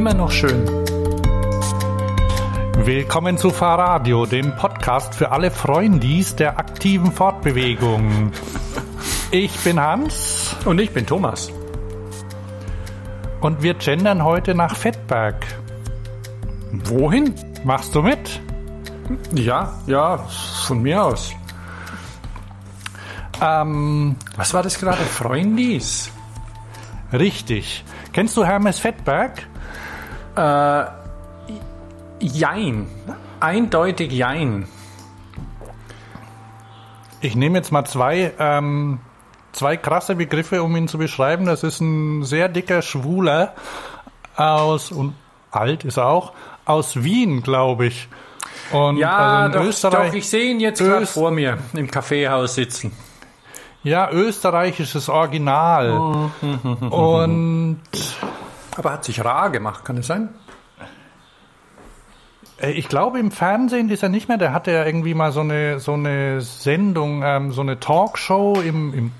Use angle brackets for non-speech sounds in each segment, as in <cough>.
Immer noch schön. Willkommen zu Fahrradio, dem Podcast für alle Freundis der aktiven Fortbewegung. Ich bin Hans. Und ich bin Thomas. Und wir gendern heute nach Fettberg. Wohin? Machst du mit? Ja, ja, von mir aus. Ähm, Was war das gerade? Freundis? richtig. Kennst du Hermes Fettberg? Äh, jein. Eindeutig Jein. Ich nehme jetzt mal zwei, ähm, zwei krasse Begriffe, um ihn zu beschreiben. Das ist ein sehr dicker Schwuler aus, und alt ist er auch, aus Wien, glaube ich. Und Ja, also doch, Österreich, doch, ich sehe ihn jetzt gerade vor mir im Kaffeehaus sitzen. ja, österreichisches Original. Und Aber hat sich rar gemacht, kann es sein? äh, ich glaube, im Fernsehen ist er nicht mehr. Der hatte ja irgendwie mal so eine, so eine Sendung, ähm, so eine Talkshow im, im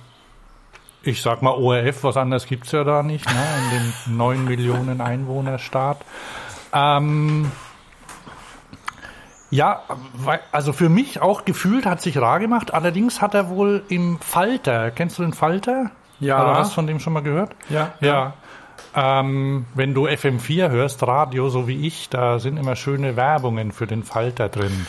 ich sag mal ORF, was anderes gibt's ja da nicht, ne? in dem 9 Millionen Einwohnerstaat. Ähm, ja, also für mich auch gefühlt hat sich rar gemacht. Allerdings hat er wohl im Falter, kennst du den Falter? Ja. Oder hast du von dem schon mal gehört? Ja. Ja. Ähm, wenn du FM4 hörst, Radio, so wie ich, da sind immer schöne Werbungen für den Falter drin.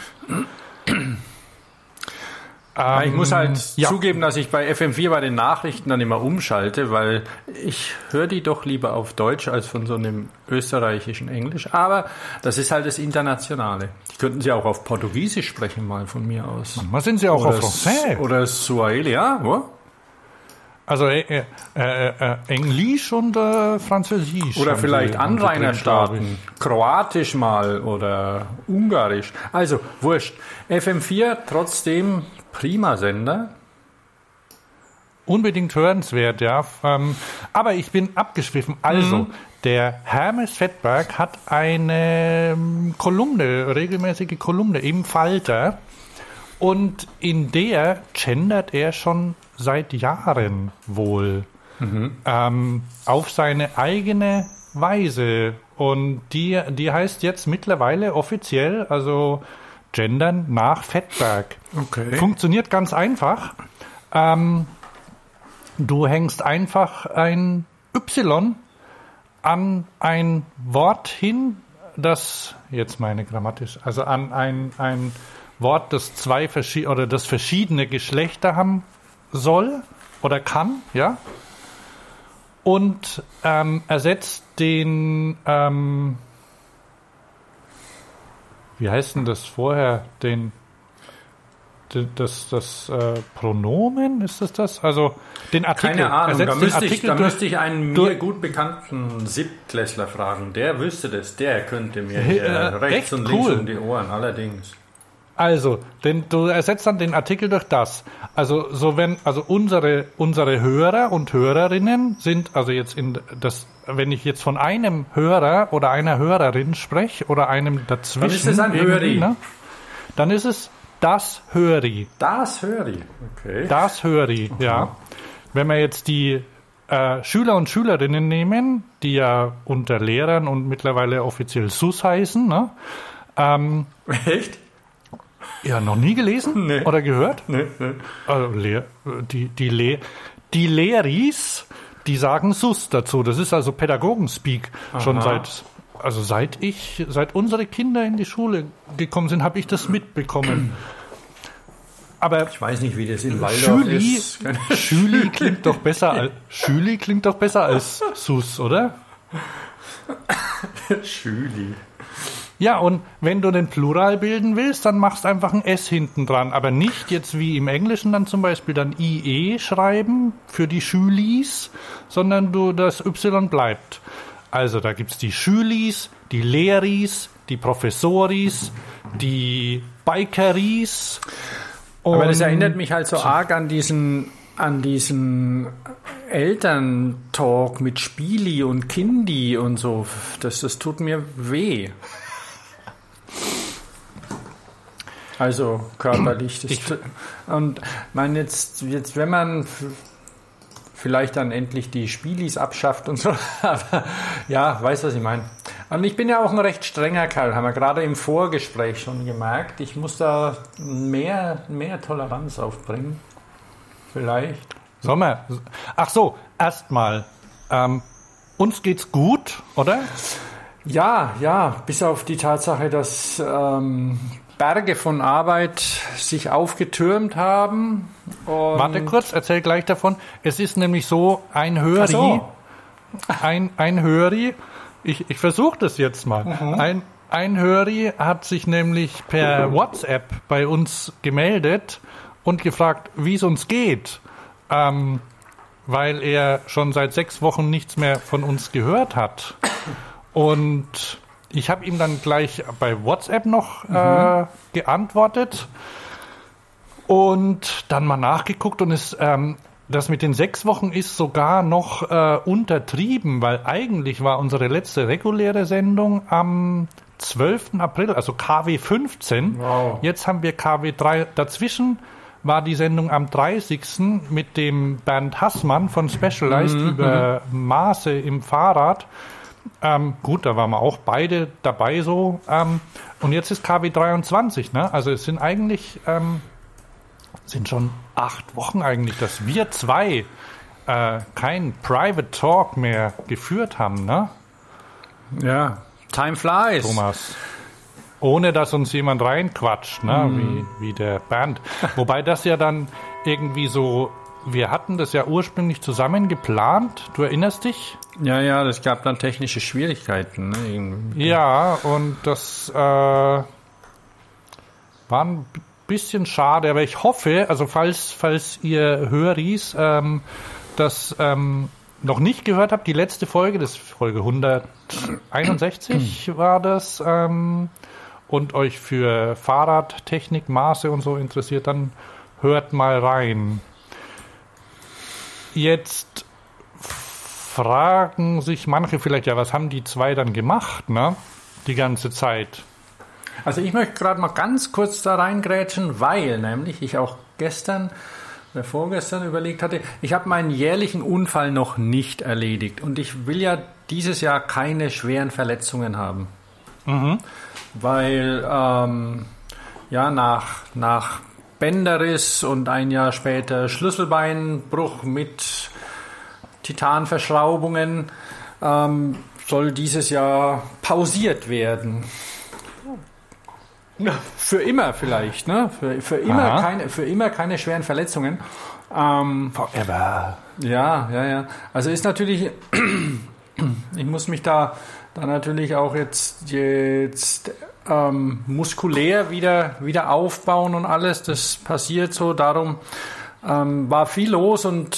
Ja, ich muss halt ja. zugeben, dass ich bei FM4 bei den Nachrichten dann immer umschalte, weil ich höre die doch lieber auf Deutsch als von so einem österreichischen Englisch. Aber das ist halt das Internationale. Die könnten sie auch auf Portugiesisch sprechen, mal von mir aus. Was sind sie auch auf Oder, Français? oder Swahili, ja? Wo? Also äh, äh, äh, Englisch und äh, Französisch. Oder vielleicht Anrainerstaaten. Kroatisch mal oder Ungarisch. Also, wurscht. FM4 trotzdem prima Sender. Unbedingt hörenswert, ja. Ähm, aber ich bin abgeschwiffen. Also, Mhm. der Hermes Fettberg hat eine ähm, Kolumne, regelmäßige Kolumne im Falter. Und in der gendert er schon seit Jahren wohl ähm, auf seine eigene Weise. Und die, die heißt jetzt mittlerweile offiziell, also gendern nach Fettberg. Okay. Funktioniert ganz einfach. Ähm, du hängst einfach ein Y an ein Wort hin, das jetzt meine grammatisch, also an ein, ein Wort, das zwei verschiedene oder das verschiedene Geschlechter haben soll oder kann, ja. Und ähm, ersetzt den, ähm, wie heißt denn das vorher, den d- das, das äh, Pronomen, ist das das? Also den Artikel. Keine Ahnung, ersetzt da den müsste, ich, da müsste ich einen mir gut bekannten Siebtklässler fragen. Der wüsste das, der könnte mir äh, rechts echt und links cool. um die Ohren, allerdings. Also, denn du ersetzt dann den Artikel durch das. Also, so wenn, also unsere, unsere Hörer und Hörerinnen sind, also jetzt in das, wenn ich jetzt von einem Hörer oder einer Hörerin spreche oder einem dazwischen. Dann ist es ein Höri. Ne, dann ist es das Höri. Das höre ich. Okay. Das Höri, ja. Wenn wir jetzt die äh, Schüler und Schülerinnen nehmen, die ja unter Lehrern und mittlerweile offiziell SUS heißen, ne? Ähm, <laughs> Echt? Ja, noch nie gelesen Nee. oder gehört? Nee, nee. Also, Lehr, die, die, Le, die Lehris, die sagen SUS dazu. Das ist also Pädagogenspeak. Schon Aha. seit, also seit ich, seit unsere Kinder in die Schule gekommen sind, habe ich das mitbekommen. Aber Ich weiß nicht, wie das in Waldorf Schüli, ist. Schüli <laughs> klingt doch besser als, Schüli klingt doch besser als SUS, oder? Schüli. Ja, und wenn du den Plural bilden willst, dann machst einfach ein S hinten dran. Aber nicht jetzt wie im Englischen dann zum Beispiel dann IE schreiben für die Schülis, sondern du das Y bleibt. Also da gibt's die Schülis, die Lehris, die Professoris, die Bikeris. Aber das erinnert mich halt so arg an diesen, an diesen Elterntalk mit Spieli und Kindi und so. Das, das tut mir weh. Also körperlich. Ich- und man jetzt, jetzt, wenn man vielleicht dann endlich die Spielis abschafft und so. <laughs> Aber ja, weiß, was ich meine. Und ich bin ja auch ein recht strenger Kerl, haben wir gerade im Vorgespräch schon gemerkt. Ich muss da mehr, mehr Toleranz aufbringen. Vielleicht. Sommer. Ach so, erstmal. Ähm, uns geht's gut, oder? Ja, ja, bis auf die Tatsache, dass ähm, Berge von Arbeit sich aufgetürmt haben. Warte kurz, erzähl gleich davon. Es ist nämlich so, ein Höri, so. ein, ein Höri, ich, ich versuche das jetzt mal. Mhm. Ein, ein Höri hat sich nämlich per WhatsApp bei uns gemeldet und gefragt, wie es uns geht. Ähm, weil er schon seit sechs Wochen nichts mehr von uns gehört hat. Und ich habe ihm dann gleich bei WhatsApp noch mhm. äh, geantwortet und dann mal nachgeguckt und es, ähm, das mit den sechs Wochen ist sogar noch äh, untertrieben, weil eigentlich war unsere letzte reguläre Sendung am 12. April, also KW 15. Wow. Jetzt haben wir KW 3 dazwischen war die Sendung am 30. mit dem Bernd Hassmann von Specialized mhm, über mhm. Maße im Fahrrad. Ähm, gut, da waren wir auch beide dabei so. Ähm, und jetzt ist KW 23, ne? Also es sind eigentlich, ähm, sind schon acht Wochen eigentlich, dass wir zwei äh, kein Private Talk mehr geführt haben, ne? Ja, time flies. Thomas. Ohne dass uns jemand reinquatscht, ne? Mm. wie, wie der Band. Wobei das ja dann irgendwie so, wir hatten das ja ursprünglich zusammen geplant, du erinnerst dich? Ja, ja, es gab dann technische Schwierigkeiten. Ne? Ja, und das äh, war ein bisschen schade, aber ich hoffe, also falls, falls ihr Höris ähm, das ähm, noch nicht gehört habt, die letzte Folge, das Folge 161 <clears throat> war das, ähm, und euch für Fahrradtechnik, Maße und so interessiert, dann hört mal rein. Jetzt fragen sich manche vielleicht, ja, was haben die zwei dann gemacht, ne? Die ganze Zeit. Also ich möchte gerade mal ganz kurz da reingrätschen, weil nämlich ich auch gestern oder vorgestern überlegt hatte, ich habe meinen jährlichen Unfall noch nicht erledigt und ich will ja dieses Jahr keine schweren Verletzungen haben. Mhm weil ähm, ja nach, nach Bänderriss und ein Jahr später Schlüsselbeinbruch mit Titanverschraubungen ähm, soll dieses Jahr pausiert werden. Für immer vielleicht, ne? Für, für, immer, keine, für immer keine schweren Verletzungen. Ähm, Forever. Ja, ja, ja. Also ist natürlich, <clears throat> ich muss mich da dann natürlich auch jetzt, jetzt ähm, muskulär wieder, wieder aufbauen und alles. Das passiert so. Darum ähm, war viel los und,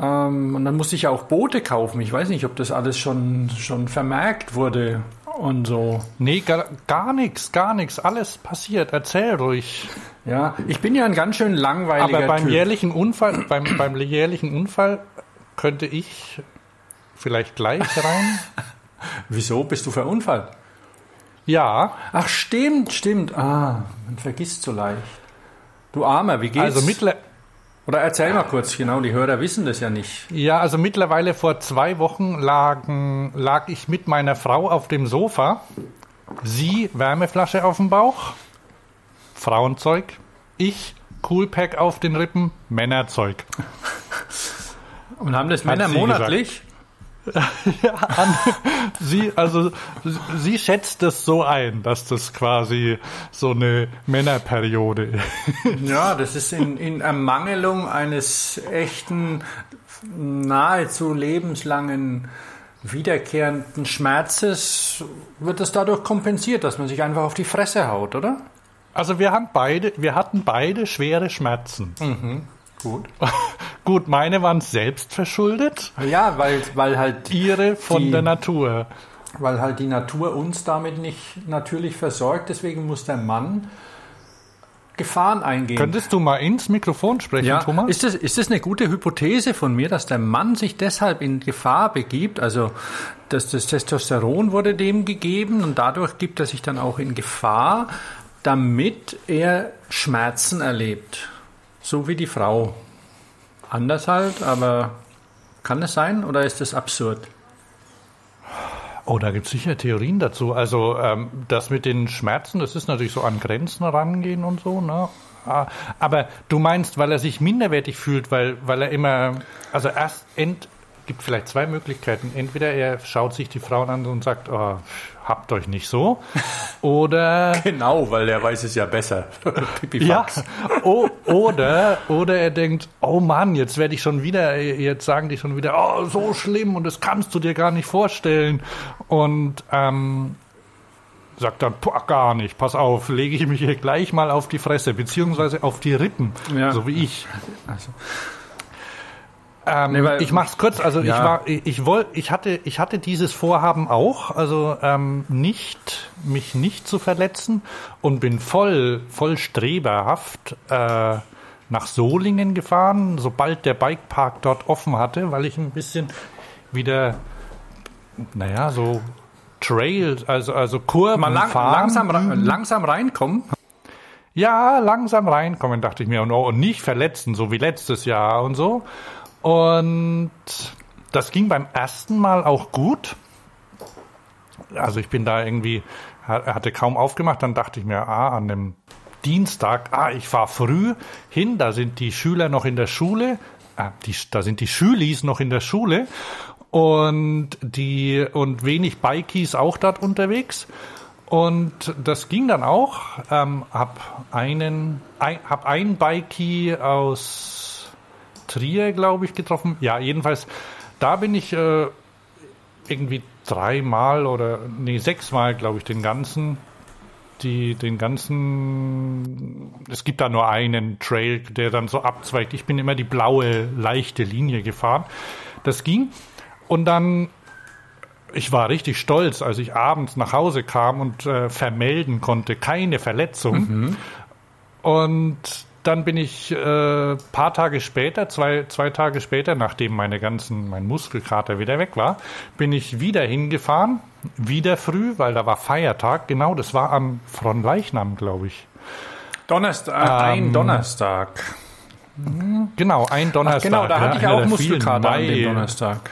ähm, und dann musste ich auch Boote kaufen. Ich weiß nicht, ob das alles schon, schon vermerkt wurde und so. Nee, gar, gar nichts, gar nichts. Alles passiert. Erzähl ruhig. Ja, ich bin ja ein ganz schön langweiliger Aber beim typ. jährlichen Unfall, beim, beim jährlichen Unfall könnte ich vielleicht gleich rein. <laughs> Wieso bist du verunfallt? Ja. Ach, stimmt, stimmt. Ah, man vergisst so leicht. Du Armer, wie geht's? Also mittler Oder erzähl mal kurz, genau, die Hörer wissen das ja nicht. Ja, also mittlerweile vor zwei Wochen lagen, lag ich mit meiner Frau auf dem Sofa. Sie Wärmeflasche auf dem Bauch, Frauenzeug. Ich Coolpack auf den Rippen, Männerzeug. Und haben das Männer monatlich? <laughs> ja, an, sie, also, sie schätzt es so ein, dass das quasi so eine Männerperiode ist. Ja, das ist in, in Ermangelung eines echten, nahezu lebenslangen wiederkehrenden Schmerzes wird es dadurch kompensiert, dass man sich einfach auf die Fresse haut, oder? Also wir haben beide, wir hatten beide schwere Schmerzen. Mhm. Gut. <laughs> Gut, meine waren selbst verschuldet. Ja, weil, weil halt. Ihre von die, der Natur. Weil halt die Natur uns damit nicht natürlich versorgt. Deswegen muss der Mann Gefahren eingehen. Könntest du mal ins Mikrofon sprechen, ja. Thomas? Ist das, ist das eine gute Hypothese von mir, dass der Mann sich deshalb in Gefahr begibt? Also dass das Testosteron wurde dem gegeben und dadurch gibt er sich dann auch in Gefahr, damit er Schmerzen erlebt. So wie die Frau. anders halt, aber kann es sein oder ist das absurd? Oh, da gibt es sicher Theorien dazu. Also ähm, das mit den Schmerzen, das ist natürlich so an Grenzen rangehen und so, ne? Ah, aber du meinst, weil er sich minderwertig fühlt, weil, weil er immer, also erst end, gibt vielleicht zwei Möglichkeiten. Entweder er schaut sich die Frauen an und sagt, oh, habt euch nicht so. Oder. <laughs> Genau, weil er weiß es ja besser. <laughs> ja. O oder, oder er denkt, oh Mann, jetzt werde ich schon wieder, jetzt sagen die schon wieder, oh, so schlimm und das kannst du dir gar nicht vorstellen. Und ähm, sagt dann, boah, gar nicht, pass auf, lege ich mich hier gleich mal auf die Fresse, beziehungsweise auf die Rippen, ja. so wie ich. Also. Ähm, nee, weil, ich mach's kurz. Also ja. ich war, ich, ich wollte, ich hatte, ich hatte dieses Vorhaben auch, also ähm, nicht mich nicht zu verletzen und bin voll, voll streberhaft äh, nach Solingen gefahren, sobald der Bikepark dort offen hatte, weil ich ein bisschen wieder, naja, so Trail, also also Kurven Mal lang, fahren. Langsam, langsam reinkommen. Ja, langsam reinkommen, dachte ich mir. Und, oh, und nicht verletzen, so wie letztes Jahr und so. Und das ging beim ersten Mal auch gut. Also ich bin da irgendwie, hatte kaum aufgemacht, dann dachte ich mir, ah, an dem Dienstag, ah, ich fahre früh hin, da sind die Schüler noch in der Schule, ah, die, da sind die Schülis noch in der Schule und die und wenig Bikies auch dort unterwegs. Und das ging dann auch. Ähm, hab einen, ein, hab ein Bikie aus Trier, glaube ich, getroffen. Ja, jedenfalls, da bin ich äh, irgendwie dreimal oder nee, sechsmal, glaube ich, den ganzen, die, den ganzen, es gibt da nur einen Trail, der dann so abzweigt. Ich bin immer die blaue, leichte Linie gefahren. Das ging. Und dann ich war richtig stolz, als ich abends nach Hause kam und äh, vermelden konnte, keine Verletzung. Mhm. Und dann bin ich äh, paar Tage später, zwei, zwei Tage später, nachdem meine ganzen, mein Muskelkater wieder weg war, bin ich wieder hingefahren, wieder früh, weil da war Feiertag. Genau, das war am Fronleichnam, glaube ich. Donnerstag, äh, ähm, ein Donnerstag. Genau, ein Donnerstag. Ach, genau, da hatte ich auch Muskelkater an dem Donnerstag.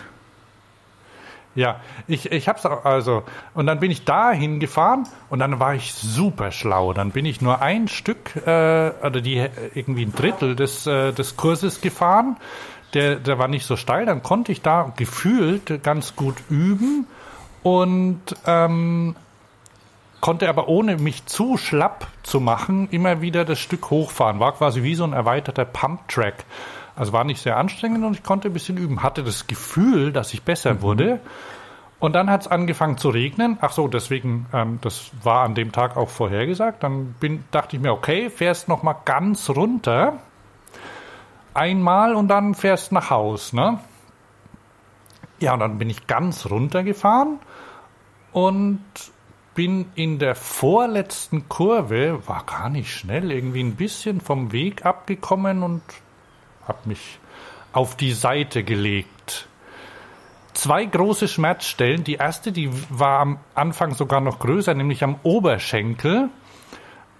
Ja, ich, ich hab's auch, also, und dann bin ich da hingefahren und dann war ich super schlau. Dann bin ich nur ein Stück, äh, oder die, irgendwie ein Drittel des, äh, des Kurses gefahren. Der, der war nicht so steil, dann konnte ich da gefühlt ganz gut üben und ähm, konnte aber ohne mich zu schlapp zu machen immer wieder das Stück hochfahren. War quasi wie so ein erweiterter Pump-Track. Also war nicht sehr anstrengend und ich konnte ein bisschen üben. Hatte das Gefühl, dass ich besser mhm. wurde. Und dann hat es angefangen zu regnen. Ach so, deswegen, ähm, das war an dem Tag auch vorhergesagt. Dann bin, dachte ich mir, okay, fährst noch mal ganz runter. Einmal und dann fährst nach Haus, ne? Ja, und dann bin ich ganz runtergefahren und bin in der vorletzten Kurve, war gar nicht schnell, irgendwie ein bisschen vom Weg abgekommen und habe mich auf die Seite gelegt. Zwei große Schmerzstellen. Die erste, die war am Anfang sogar noch größer, nämlich am Oberschenkel.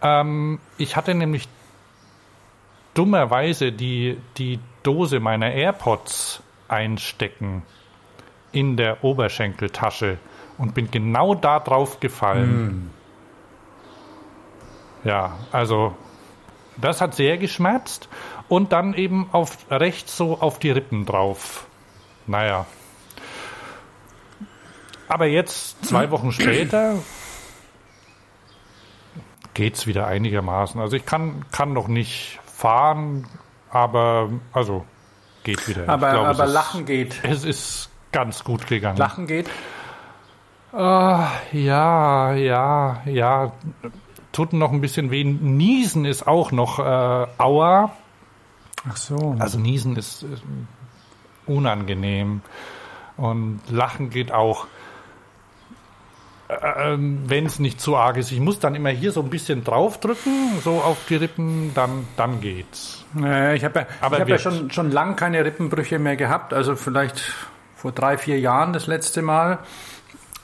Ähm, ich hatte nämlich dummerweise die, die Dose meiner AirPods einstecken in der Oberschenkeltasche und bin genau da drauf gefallen. Mm. Ja, also das hat sehr geschmerzt und dann eben auf rechts so auf die Rippen drauf. Naja. Aber jetzt, zwei Wochen später, geht's wieder einigermaßen. Also ich kann, kann noch nicht fahren, aber also geht wieder. Aber, glaube, aber Lachen ist, geht. Es ist ganz gut gegangen. Lachen geht? Uh, ja, ja, ja. Tut noch ein bisschen weh. Niesen ist auch noch äh, Aua. Ach so. Also Niesen ist unangenehm und Lachen geht auch, äh, ähm, wenn es nicht zu arg ist. Ich muss dann immer hier so ein bisschen draufdrücken, so auf die Rippen, dann, dann geht's. Naja, ich habe ja, Aber hab ja schon, schon lang keine Rippenbrüche mehr gehabt, also vielleicht vor drei, vier Jahren das letzte Mal.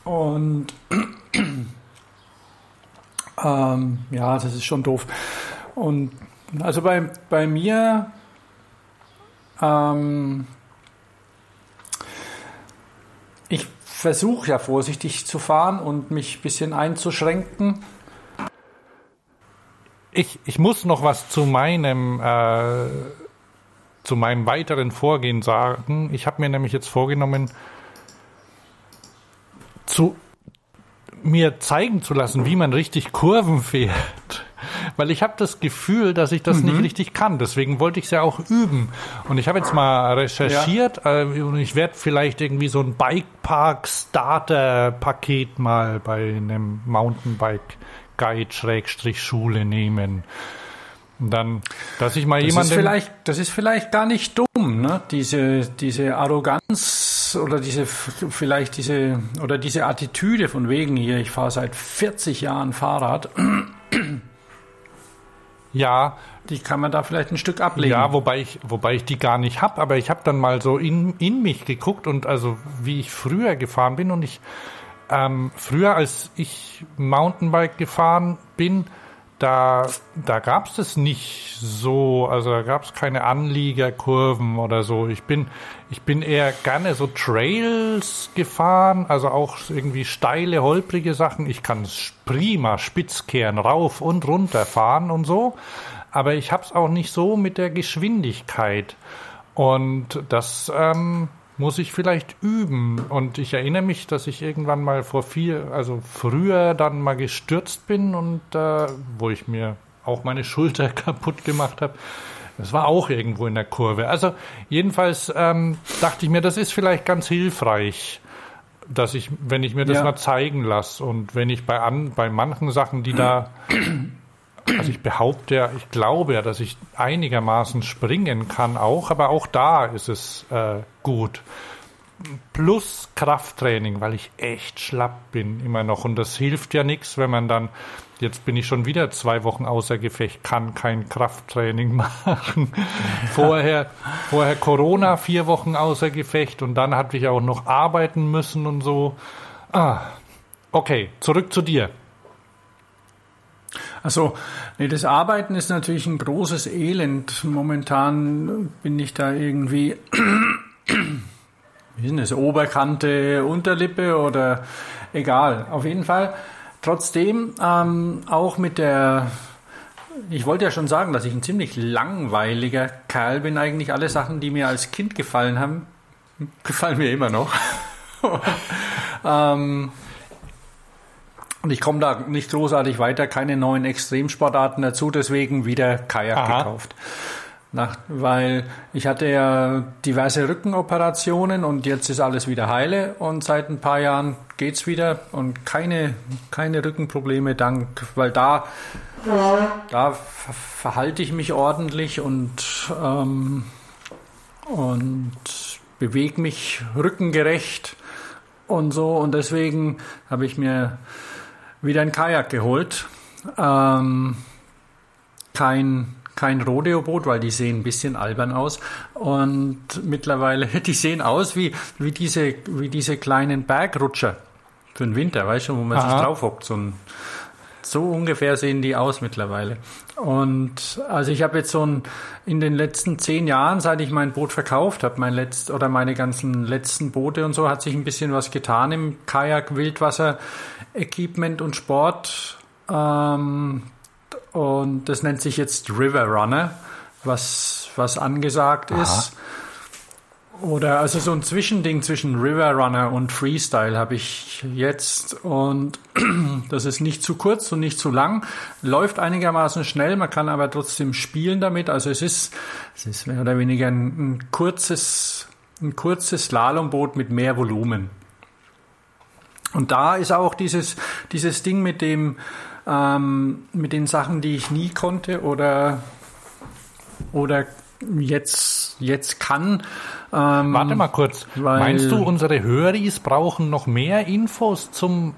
Und <clears throat> ähm, ja, das ist schon doof. Und also bei, bei mir Ähm, ich versuche ja vorsichtig zu fahren und mich ein bisschen einzuschränken. Ich, ich muss noch was zu meinem, äh, zu meinem weiteren Vorgehen sagen. Ich habe mir nämlich jetzt vorgenommen, zu mir zeigen zu lassen, wie man richtig Kurven fährt. Weil ich habe das Gefühl, dass ich das mhm. nicht richtig kann. Deswegen wollte ich es ja auch üben. Und ich habe jetzt mal recherchiert ja. äh, und ich werde vielleicht irgendwie so ein Bikepark-Starter-Paket mal bei einem Mountainbike-Guide-Schule nehmen. Und dann, dass ich mal das jemanden. Ist vielleicht, das ist vielleicht gar nicht dumm, ne? Diese, diese Arroganz oder diese, vielleicht diese, oder diese Attitüde von wegen hier, ich fahre seit 40 Jahren Fahrrad. Ja. Die kann man da vielleicht ein Stück ablegen. Ja, wobei ich, wobei ich die gar nicht habe, aber ich habe dann mal so in, in mich geguckt und also wie ich früher gefahren bin und ich ähm, früher als ich Mountainbike gefahren bin, da, da gab es das nicht so, also da gab es keine Anliegerkurven oder so. Ich bin, ich bin eher gerne so Trails gefahren, also auch irgendwie steile, holprige Sachen. Ich kann prima Spitzkehren rauf und runter fahren und so, aber ich hab's auch nicht so mit der Geschwindigkeit. Und das, ähm, muss ich vielleicht üben. Und ich erinnere mich, dass ich irgendwann mal vor vier, also früher dann mal gestürzt bin und äh, wo ich mir auch meine Schulter <laughs> kaputt gemacht habe. Das war auch irgendwo in der Kurve. Also jedenfalls ähm, dachte ich mir, das ist vielleicht ganz hilfreich, dass ich, wenn ich mir das ja. mal zeigen lasse und wenn ich bei an, bei manchen Sachen, die da <clears throat> also ich behaupte ja, ich glaube ja, dass ich einigermaßen springen kann auch, aber auch da ist es äh, gut. Plus Krafttraining, weil ich echt schlapp bin immer noch. Und das hilft ja nichts, wenn man dann, jetzt bin ich schon wieder zwei Wochen außer Gefecht, kann kein Krafttraining <laughs> machen. vorher, vorher Corona, vier Wochen außer Gefecht und dann hatte ich auch noch arbeiten müssen und so. Ah, okay, zurück zu dir. Also, nee, das Arbeiten ist natürlich ein großes Elend. Momentan bin ich da irgendwie, <clears throat> wie ist das, Oberkante, Unterlippe oder egal. Auf jeden Fall. Trotzdem, ähm, auch mit der, ich wollte ja schon sagen, dass ich ein ziemlich langweiliger Kerl bin. Eigentlich alle Sachen, die mir als Kind gefallen haben, gefallen mir immer noch. <laughs> ähm, und ich komme da nicht großartig weiter, keine neuen Extremsportarten dazu, deswegen wieder Kajak Aha. gekauft. Nach, weil ich hatte ja diverse Rückenoperationen und jetzt ist alles wieder heile. Und seit ein paar Jahren geht's wieder. Und keine, keine Rückenprobleme dank, weil da, da verhalte ich mich ordentlich und, ähm, und bewege mich rückengerecht und so. Und deswegen habe ich mir wieder ein Kajak geholt. Ähm, kein kein Rodeo-Boot, weil die sehen ein bisschen albern aus. Und mittlerweile, <laughs> die sehen aus wie, wie, diese, wie diese kleinen Bergrutscher für den Winter, weißt du, wo man Aha. sich drauf hockt. So, ein, so ungefähr sehen die aus mittlerweile. Und also ich habe jetzt so ein, in den letzten zehn Jahren, seit ich mein Boot verkauft habe, mein letzt, oder meine ganzen letzten Boote und so, hat sich ein bisschen was getan im Kajak, Wildwasser. Equipment und Sport. Ähm, und das nennt sich jetzt River Runner, was, was angesagt Aha. ist. Oder also so ein Zwischending zwischen River Runner und Freestyle habe ich jetzt und <clears throat> das ist nicht zu kurz und nicht zu lang, läuft einigermaßen schnell, man kann aber trotzdem spielen damit. Also es ist, es ist mehr oder weniger ein, ein kurzes, ein kurzes Slalomboot mit mehr Volumen. Und da ist auch dieses, dieses Ding mit dem, ähm, mit den Sachen, die ich nie konnte oder, oder jetzt, jetzt kann. Ähm, Warte mal kurz. Meinst du, unsere Höris brauchen noch mehr Infos zum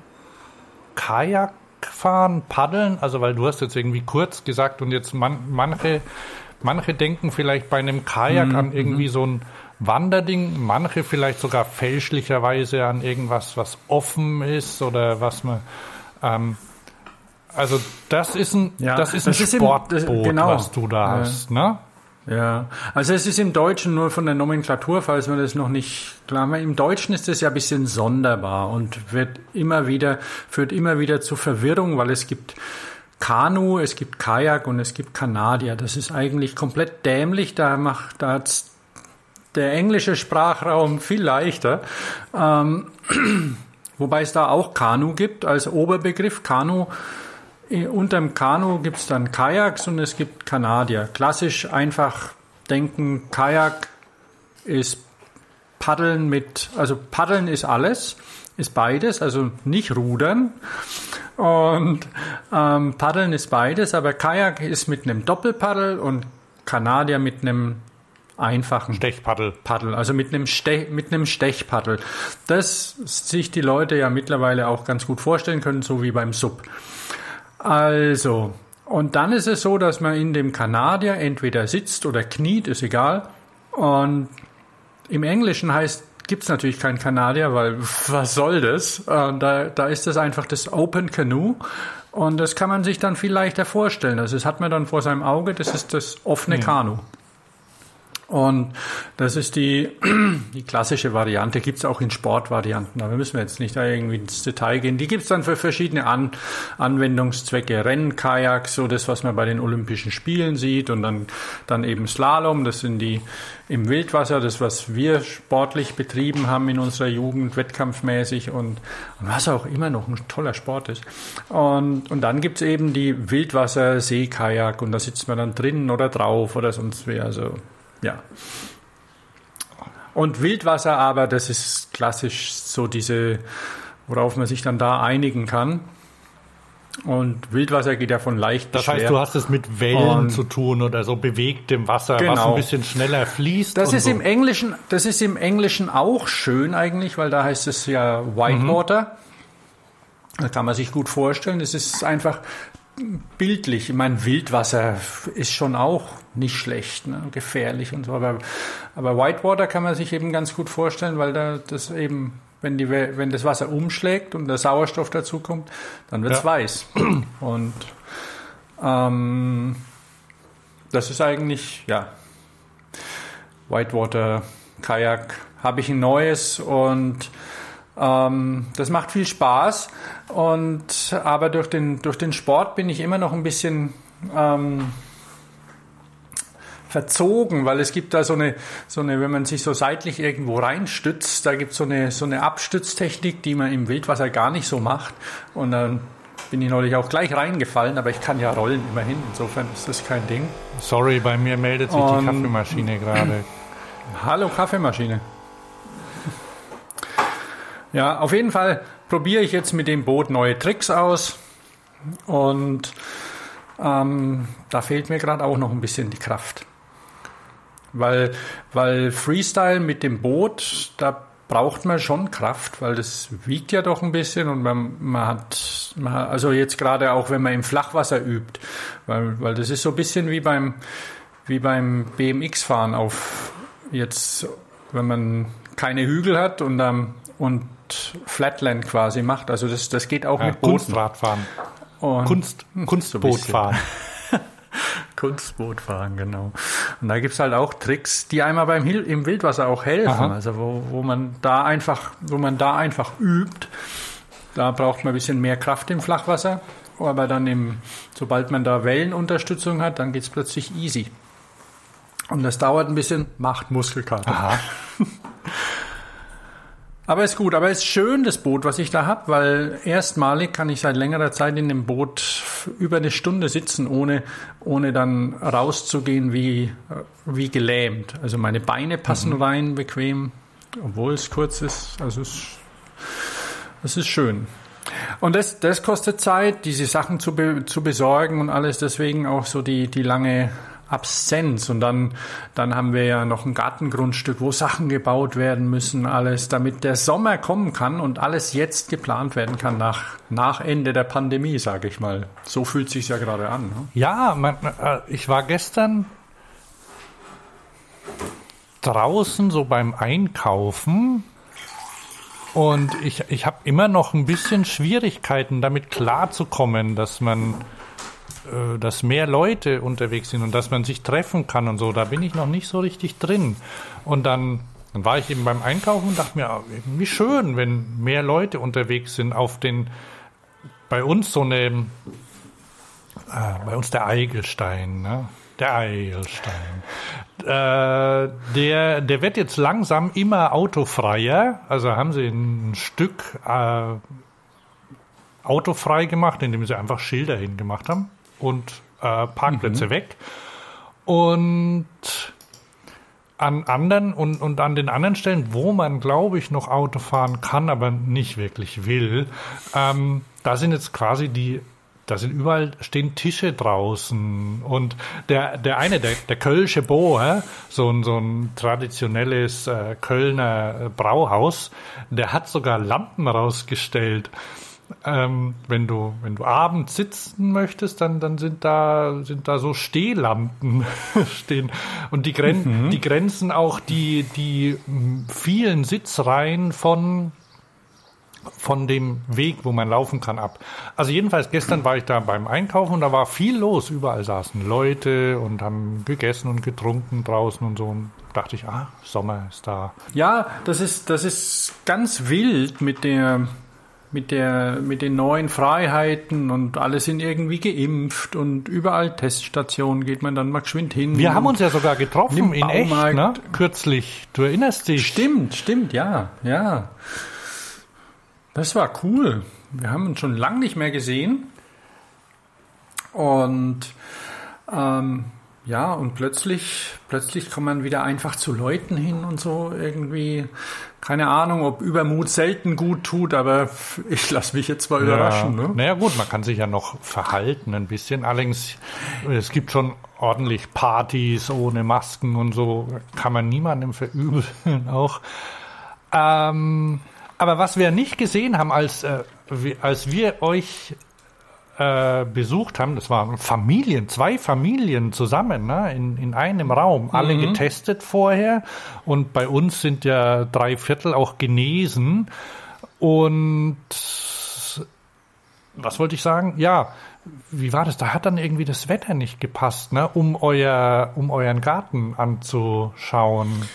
Kajakfahren, Paddeln? Also, weil du hast jetzt irgendwie kurz gesagt und jetzt man, manche, manche denken vielleicht bei einem Kajak mhm. an irgendwie mhm. so ein Wanderding, manche vielleicht sogar fälschlicherweise an irgendwas, was offen ist oder was man. Ähm, also das ist ein, ja, das ist ein das Sportboot, ist im, das, genau. was du da hast, ne? Ja, also es ist im Deutschen nur von der Nomenklatur, falls man das noch nicht klar macht. Im Deutschen ist es ja ein bisschen sonderbar und wird immer wieder, führt immer wieder zu Verwirrung, weil es gibt Kanu, es gibt Kajak und es gibt Kanadier. Das ist eigentlich komplett dämlich. Da macht, da hat's der englische Sprachraum viel leichter. Ähm, <clears throat> wobei es da auch Kanu gibt als Oberbegriff. Kanu Unterm Kanu gibt es dann Kajaks und es gibt Kanadier. Klassisch einfach denken, Kajak ist Paddeln mit, also Paddeln ist alles, ist beides, also nicht Rudern. Und ähm, Paddeln ist beides, aber Kajak ist mit einem Doppelpaddel und Kanadier mit einem einfachen Stechpaddel. Paddel, also mit einem, Stech, mit einem Stechpaddel. Das sich die Leute ja mittlerweile auch ganz gut vorstellen können, so wie beim Sub. Also, und dann ist es so, dass man in dem Kanadier entweder sitzt oder kniet, ist egal. Und im Englischen heißt, gibt es natürlich keinen Kanadier, weil <laughs> was soll das? Da, da ist das einfach das Open Canoe. Und das kann man sich dann viel leichter vorstellen. Also das hat man dann vor seinem Auge, das ist das offene Kanu. Und das ist die, <clears throat> die klassische Variante, gibt's auch in Sportvarianten, aber müssen wir jetzt nicht da irgendwie ins Detail gehen. Die gibt's dann für verschiedene An Anwendungszwecke. Rennen, Kajak, so das, was man bei den Olympischen Spielen sieht und dann, dann eben Slalom, das sind die im Wildwasser, das, was wir sportlich betrieben haben in unserer Jugend, wettkampfmäßig und, und was auch immer noch ein toller Sport ist. Und, und dann gibt's eben die Wildwasser-Seekajak und da sitzt man dann drinnen oder drauf oder sonst wie, also ja. Und Wildwasser aber, das ist klassisch so diese, worauf man sich dann da einigen kann. Und Wildwasser geht ja von leicht Das heißt, du hast es mit Wellen und zu tun oder so bewegtem Wasser, genau. was ein bisschen schneller fließt. Das ist so. im Englischen, das ist im Englischen auch schön eigentlich, weil da heißt es ja Whitewater. Mhm. Da kann man sich gut vorstellen. Das ist einfach bildlich. Ich meine, Wildwasser ist schon auch nicht schlecht, ne? gefährlich und so. Aber, aber Whitewater kann man sich eben ganz gut vorstellen, weil da das eben, wenn, die, wenn das Wasser umschlägt und der Sauerstoff dazukommt, dann wird es ja. weiß. Und ähm, das ist eigentlich, ja, Whitewater, Kajak, habe ich ein neues und ähm, das macht viel Spaß. Und aber durch den, durch den Sport bin ich immer noch ein bisschen ähm, verzogen, weil es gibt da so eine, so eine, wenn man sich so seitlich irgendwo reinstützt, da gibt es so eine, so eine Abstütztechnik, die man im Wildwasser gar nicht so macht. Und dann bin ich neulich auch gleich reingefallen, aber ich kann ja rollen immerhin. Insofern ist das kein Ding. Sorry, bei mir meldet sich Und, die Kaffeemaschine gerade. <clears throat> Hallo Kaffeemaschine. Ja, auf jeden Fall probiere ich jetzt mit dem Boot neue Tricks aus und ähm, da fehlt mir gerade auch noch ein bisschen die Kraft. Weil, weil Freestyle mit dem Boot, da braucht man schon Kraft, weil das wiegt ja doch ein bisschen und man, man hat, man, also jetzt gerade auch, wenn man im Flachwasser übt, weil, weil das ist so ein bisschen wie beim, wie beim BMX-Fahren auf jetzt, wenn man keine Hügel hat und, ähm, und Flatland quasi macht. Also das, das geht auch ja, mit Booten. Kunstradfahren. Und Kunst, <laughs> Kunstbootfahren. Kunstbootfahren, genau. Und da gibt's halt auch Tricks, die einmal beim Hil im Wildwasser auch helfen. Aha. Also wo, wo man da einfach, wo man da einfach übt. Da braucht man ein bisschen mehr Kraft im Flachwasser. Aber dann im, sobald man da Wellenunterstützung hat, dann geht's plötzlich easy. Und das dauert ein bisschen, macht Muskelkater. <laughs> Aber ist gut, aber ist schön, das Boot, was ich da habe, weil erstmalig kann ich seit längerer Zeit in dem Boot über eine Stunde sitzen, ohne, ohne dann rauszugehen wie, wie gelähmt. Also meine Beine passen mhm. rein, bequem, obwohl es kurz ist. Also es, es ist schön. Und das, das kostet Zeit, diese Sachen zu, be, zu besorgen und alles. Deswegen auch so die, die lange Absenz. Und dann, dann haben wir ja noch ein Gartengrundstück, wo Sachen gebaut werden müssen, alles, damit der Sommer kommen kann und alles jetzt geplant werden kann nach, nach Ende der Pandemie, sage ich mal. So fühlt sich ja gerade an. Ne? Ja, man, äh, ich war gestern draußen so beim Einkaufen und ich, ich habe immer noch ein bisschen Schwierigkeiten damit klarzukommen, dass man äh, dass mehr Leute unterwegs sind und dass man sich treffen kann und so, da bin ich noch nicht so richtig drin. Und dann, dann war ich eben beim Einkaufen und dachte mir, ah, wie schön, wenn mehr Leute unterwegs sind auf den, bei uns so eine, äh, bei uns der Eigelstein, ne? Der Eigelstein. Äh, der, der wird jetzt langsam immer autofreier. Also haben sie ein Stück äh, autofrei gemacht, indem sie einfach Schilder hingemacht haben und äh, Parkplätze mhm. weg. Und an anderen und, und an den anderen Stellen, wo man, glaube ich, noch Auto fahren kann, aber nicht wirklich will, ähm, da sind jetzt quasi die da sind überall stehen Tische draußen und der der eine der der Kölsche Bo, hä? so ein so ein traditionelles äh, Kölner Brauhaus, der hat sogar Lampen rausgestellt. Ähm, wenn du wenn du abends sitzen möchtest, dann dann sind da sind da so Stehlampen <laughs> stehen und die Gren mhm. die grenzen auch die die vielen Sitzreihen von von dem Weg, wo man laufen kann, ab. Also jedenfalls gestern war ich da beim Einkaufen und da war viel los. Überall saßen Leute und haben gegessen und getrunken draußen und so. Und dachte ich, ah, Sommer ist da. Ja, das ist, das ist ganz wild mit der, mit der, mit den neuen Freiheiten und alle sind irgendwie geimpft und überall Teststationen geht man dann mal geschwind hin. Wir haben uns ja sogar getroffen in echt, ne? Kürzlich. Du erinnerst dich? Stimmt, stimmt, ja, ja. Das war cool. Wir haben uns schon lange nicht mehr gesehen. Und ähm, ja, und plötzlich, plötzlich kommt man wieder einfach zu Leuten hin und so irgendwie. Keine Ahnung, ob Übermut selten gut tut, aber <laughs> ich lasse mich jetzt mal ja. überraschen. Ne? Naja gut, man kann sich ja noch verhalten ein bisschen. Allerdings, es gibt schon ordentlich Partys ohne Masken und so. Kann man niemandem verübeln <laughs> auch. Ähm, aber was wir nicht gesehen haben, als, äh, als wir euch äh, besucht haben, das waren Familien, zwei Familien zusammen, ne, in, in einem Raum, alle mhm. getestet vorher. Und bei uns sind ja drei Viertel auch genesen. Und was wollte ich sagen? Ja, wie war das? Da hat dann irgendwie das Wetter nicht gepasst, ne, um euer, um euren Garten anzuschauen.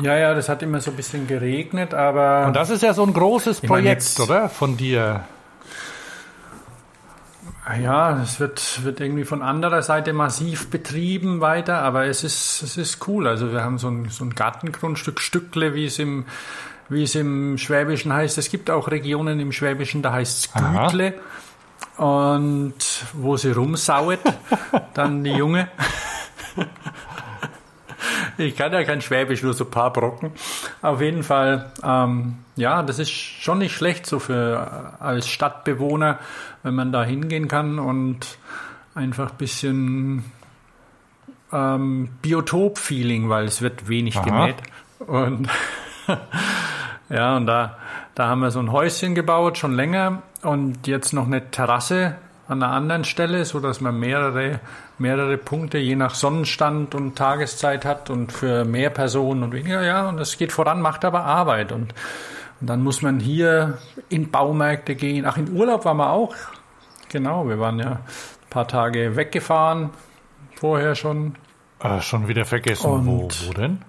Ja, ja, das hat immer so ein bisschen geregnet, aber. Und das ist ja so ein großes Projekt, jetzt, oder? Von dir. Ja, es wird, wird irgendwie von anderer Seite massiv betrieben weiter, aber es ist, es ist cool. Also wir haben so ein, so ein Gartengrundstück, Stückle, wie es im, wie es im Schwäbischen heißt. Es gibt auch Regionen im Schwäbischen, da heißt es Gütle. Und wo sie rumsauet, <laughs> dann die Junge. <laughs> <laughs> ich kann ja kein Schwäbisch, nur so ein paar Brocken. Auf jeden Fall, ähm, ja, das ist schon nicht schlecht so für als Stadtbewohner, wenn man da hingehen kann und einfach ein bisschen ähm, Biotop-Feeling, weil es wird wenig Aha. gemäht. Und <laughs> ja, und da, da haben wir so ein Häuschen gebaut, schon länger, und jetzt noch eine Terrasse an einer anderen Stelle, so dass man mehrere, mehrere Punkte je nach Sonnenstand und Tageszeit hat und für mehr Personen und weniger, ja, und das geht voran, macht aber Arbeit und, und dann muss man hier in Baumärkte gehen. Ach, in Urlaub waren wir auch. Genau, wir waren ja ein paar Tage weggefahren, vorher schon. Ah, schon wieder vergessen. Und, wo, wo denn?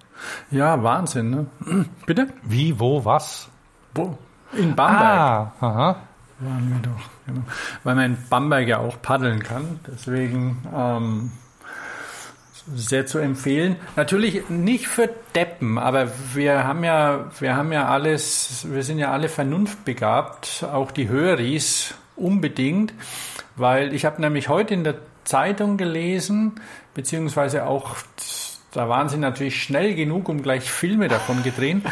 Ja, Wahnsinn, ne? <clears throat> Bitte? Wie, wo, was? Wo? In Bamberg. Ah, aha waren wir doch. Genau. Weil man in Bamberg ja auch paddeln kann. Deswegen ähm, sehr zu empfehlen. Natürlich nicht für Deppen, aber wir haben ja, wir haben ja alles, wir sind ja alle vernunftbegabt, auch die Höris unbedingt, weil ich habe nämlich heute in der Zeitung gelesen, beziehungsweise auch da waren sie natürlich schnell genug, um gleich Filme davon gedrehen,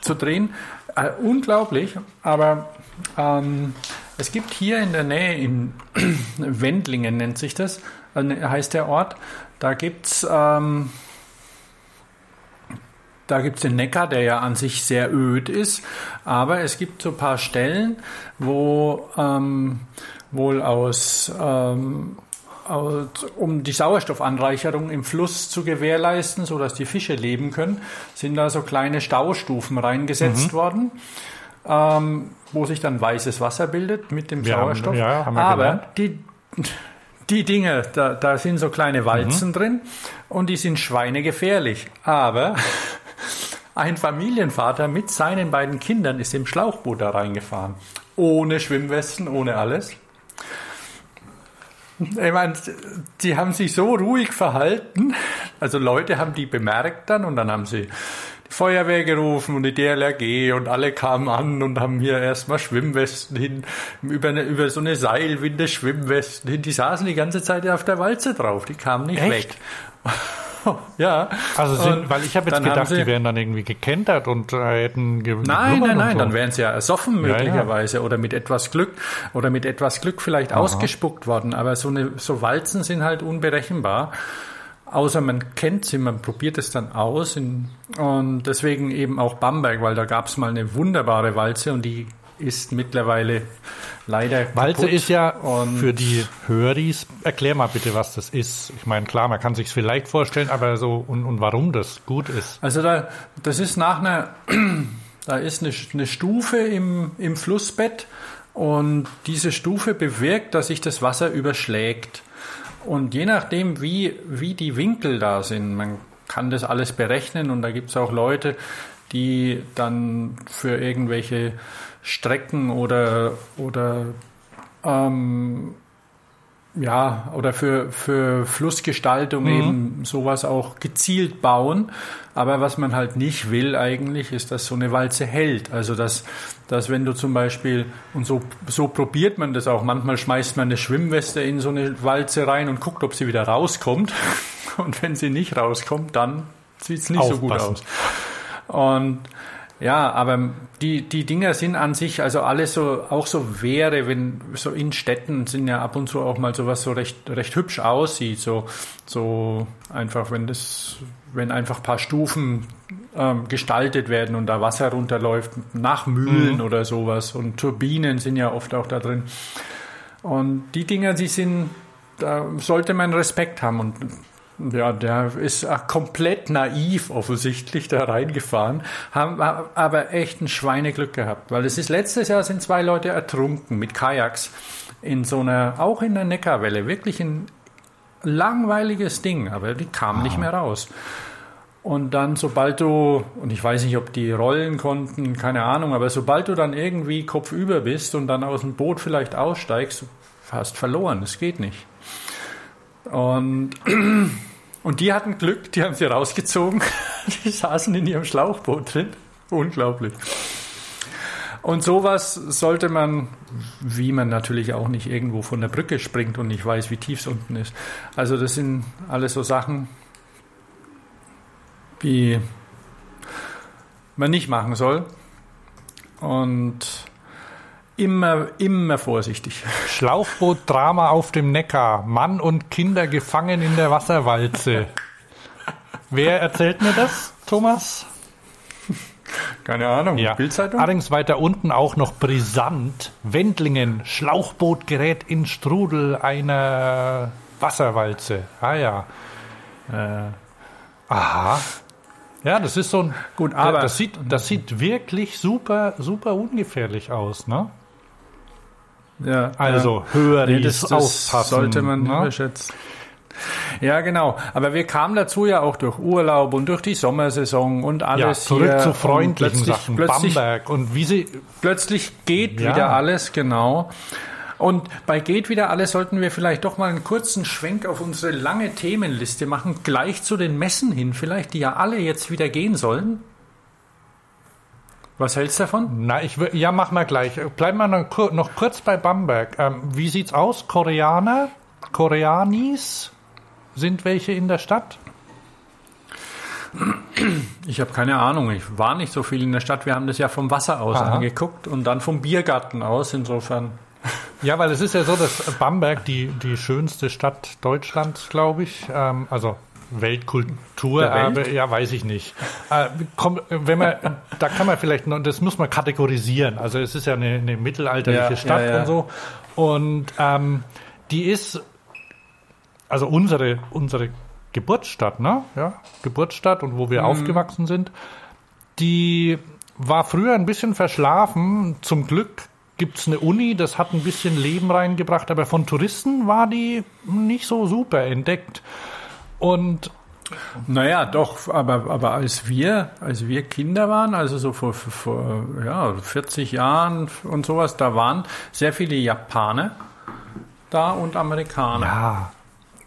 zu drehen. Äh, unglaublich, aber ähm, es gibt hier in der Nähe, in <clears throat> Wendlingen nennt sich das, äh, heißt der Ort, da gibt es ähm, da gibt's den Neckar, der ja an sich sehr öd ist, aber es gibt so ein paar Stellen, wo ähm, wohl aus, ähm, aus, um die Sauerstoffanreicherung im Fluss zu gewährleisten, sodass die Fische leben können, sind da so kleine Staustufen reingesetzt mhm. worden ähm, wo sich dann weißes Wasser bildet mit dem wir Sauerstoff. Haben, ja, haben wir Aber die, die Dinge, da, da sind so kleine Walzen Mhm. drin und die sind schweinegefährlich. Aber <laughs> ein Familienvater mit seinen beiden Kindern ist im Schlauchboot da reingefahren. Ohne Schwimmwesten, ohne alles. Ich meine, die haben sich so ruhig verhalten. Also Leute haben die bemerkt dann und dann haben sie Feuerwehr gerufen und die DLRG und alle kamen an und haben hier erstmal Schwimmwesten hin, über, eine, über so eine Seilwinde Schwimmwesten hin. Die saßen die ganze Zeit auf der Walze drauf, die kamen nicht Echt? weg. <laughs> ja. Also sind, weil ich habe jetzt gedacht, sie- die wären dann irgendwie gekentert und äh, hätten ge Nein, nein, nein, so. dann wären sie ja ersoffen Ja, ja. möglicherweise oder mit etwas Glück oder mit etwas Glück vielleicht ausgespuckt worden. Aber so eine so Walzen sind halt unberechenbar. Außer man kennt sie, man probiert es dann aus. Und deswegen eben auch Bamberg, weil da gab es mal eine wunderbare Walze und die ist mittlerweile leider Walze kaputt. ist ja Und- für die Höris, erklär mal bitte, was das ist. Ich meine, klar, man kann sich vielleicht vorstellen, aber so und, und warum das gut ist. Also da, das ist nach einer, <clears throat> da ist eine, eine Stufe im, im Flussbett und diese Stufe bewirkt, dass sich das Wasser überschlägt. Und je nachdem, wie, wie die Winkel da sind, man kann das alles berechnen und da gibt es auch Leute, die dann für irgendwelche Strecken oder, oder ähm, ja, oder für, für Flussgestaltung eben sowas auch gezielt bauen. Aber was man halt nicht will eigentlich, ist, dass so eine Walze hält. Also dass, dass wenn du zum Beispiel, und so, so probiert man das auch, manchmal schmeißt man eine Schwimmweste in so eine Walze rein und guckt, ob sie wieder rauskommt. <laughs> Und wenn sie nicht rauskommt, dann sieht's nicht so gut Aufpassen. aus. Und ja, aber die, die Dinger sind an sich, also alles so, auch so Wehre, wenn so in Städten sind ja ab und zu auch mal sowas so recht, recht hübsch aussieht, so, so einfach, wenn das, wenn einfach ein paar Stufen ähm, gestaltet werden und da Wasser runterläuft, nach Mühlen oder sowas und Turbinen sind ja oft auch da drin. Und die Dinger, die sind, da sollte man Respekt haben und ja, der ist äh, komplett naiv offensichtlich da reingefahren, haben aber echt ein Schweineglück gehabt, weil es ist letztes Jahr sind zwei Leute ertrunken mit Kajaks in so einer, auch in der Neckarwelle, wirklich ein langweiliges Ding, aber die kamen nicht mehr raus. Und dann, sobald du, und ich weiß nicht, ob die rollen konnten, keine Ahnung, aber sobald du dann irgendwie kopfüber bist und dann aus dem Boot vielleicht aussteigst, hast verloren, es geht nicht. Und, <clears throat> und die hatten Glück, die haben sie rausgezogen, <laughs> die saßen in ihrem Schlauchboot drin. Unglaublich. Und sowas sollte man, wie man natürlich auch nicht irgendwo von der Brücke springt und nicht weiß, wie tief es unten ist. Also das sind alles so Sachen, die man nicht machen soll. Und immer, immer vorsichtig. Schlauchboot-Drama auf dem Neckar. Mann und Kinder gefangen in der Wasserwalze. Wer erzählt mir das, Thomas? Keine Ahnung. Ja. Bildzeitung? Allerdings weiter unten auch noch brisant. Wendlingen, Schlauchboot gerät in Strudel einer Wasserwalze. Ah ja. Äh, aha. Ja, das ist so ein. Gut, aber- das sieht, das sieht wirklich super, super ungefährlich aus, ne? Ja, Also ja. höher Nee, das, das, aufpassen. sollte man ne? überschätzen. Ja, genau. Aber wir kamen dazu ja auch durch Urlaub und durch die Sommersaison und Ja, alles zurück hier. zu Und freundlichen plötzlich, Sachen. Plötzlich, Bamberg und wie sie. plötzlich geht Ja. wieder alles, genau. Und bei geht wieder alles sollten wir vielleicht doch mal einen kurzen Schwenk auf unsere lange Themenliste machen, gleich zu den Messen hin, vielleicht, die ja alle jetzt wieder gehen sollen. Was hältst du davon? Na, ich will, ja, mach mal gleich. Bleiben wir noch, noch kurz bei Bamberg. Ähm, wie sieht's aus? Koreaner? Koreanis? Sind welche in der Stadt? Ich habe keine Ahnung. Ich war nicht so viel in der Stadt. Wir haben das ja vom Wasser aus Aha. angeguckt und dann vom Biergarten aus. Insofern. Ja, weil es ist ja so, dass Bamberg die, die schönste Stadt Deutschlands, glaube ich, ähm, also Weltkultur, Welt? aber ja, weiß ich nicht. Äh, komm, wenn man, da kann man vielleicht noch, das muss man kategorisieren. Also es ist ja eine, eine mittelalterliche Ja, Stadt ja, ja. und so. Und ähm, die ist, also unsere, unsere Geburtsstadt, ne? Ja, Geburtsstadt und wo wir aufgewachsen sind, die war früher ein bisschen verschlafen. Zum Glück gibt's eine Uni, das hat ein bisschen Leben reingebracht, aber von Touristen war die nicht so super entdeckt. Und Naja, doch, aber, aber als wir, als wir Kinder waren, also so vor, vor, ja, 40 Jahren und sowas, da waren sehr viele Japaner da und Amerikaner. ja,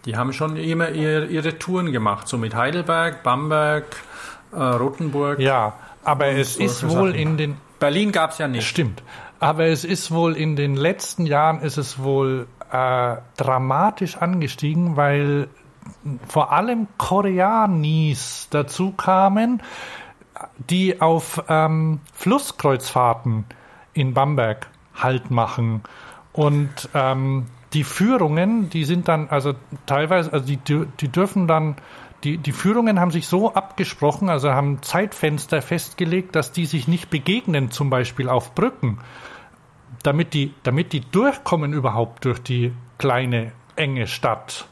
Die haben schon immer ihre, ihre Touren gemacht, so mit Heidelberg, Bamberg, äh, Rothenburg. ja, aber es ist wohl Sachen. in den Berlin gab's ja nicht. Stimmt. Aber es ist wohl in den letzten Jahren ist es wohl äh, dramatisch angestiegen, weil vor allem Koreanis dazu kamen, die auf ähm, Flusskreuzfahrten in Bamberg Halt machen. Und ähm, die Führungen, die sind dann, also teilweise, also die, die dürfen dann, die, die Führungen haben sich so abgesprochen, also haben Zeitfenster festgelegt, dass die sich nicht begegnen, zum Beispiel auf Brücken, damit die, damit die durchkommen überhaupt durch die kleine, enge Stadt.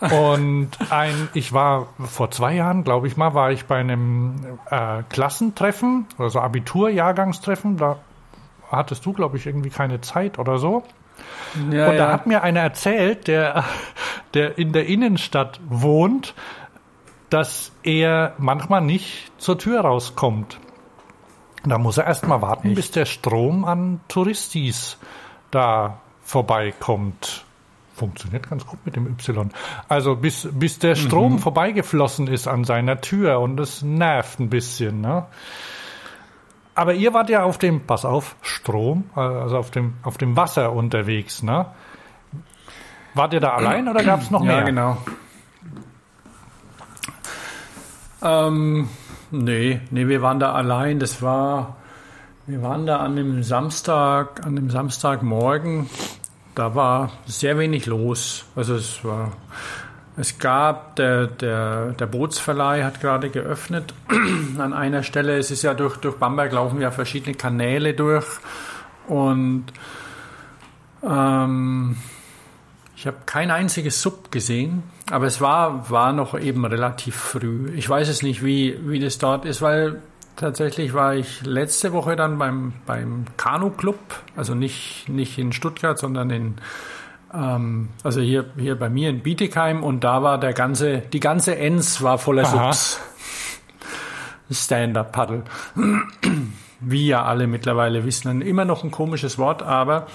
Und ein, ich war vor zwei Jahren, glaube ich mal, war ich bei einem äh, Klassentreffen, also Abiturjahrgangstreffen, da hattest du, glaube ich, irgendwie keine Zeit oder so. Ja, Und da ja. hat mir einer erzählt, der, der in der Innenstadt wohnt, dass er manchmal nicht zur Tür rauskommt. Da muss er erst mal warten, bis der Strom an Touristis da vorbeikommt. Funktioniert ganz gut mit dem Y. Also bis, bis der Strom Mhm. vorbeigeflossen ist an seiner Tür und es nervt ein bisschen. Ne? Aber ihr wart ja auf dem, pass auf, Strom, also auf dem, auf dem Wasser unterwegs, ne? Wart ihr da allein oder gab es noch ja, mehr? genau. Ähm, nee, nee, wir waren da allein. Das war, wir waren da an dem Samstag, an dem Samstagmorgen. Da war sehr wenig los. Also es war, es gab, der, der, der Bootsverleih hat gerade geöffnet <clears throat> an einer Stelle. Es ist ja durch, durch Bamberg laufen ja verschiedene Kanäle durch und ähm, ich habe kein einziges Sub gesehen, aber es war, war noch eben relativ früh. Ich weiß es nicht, wie, wie das dort ist, weil tatsächlich war ich letzte Woche dann beim, beim Kanu-Club, also nicht, nicht in Stuttgart, sondern in, ähm, also hier, hier bei mir in Bietigheim und da war der ganze, die ganze Enz war voller Aha. Subs. Stand-Up-Paddle. Wie ja alle mittlerweile wissen. Immer noch ein komisches Wort, aber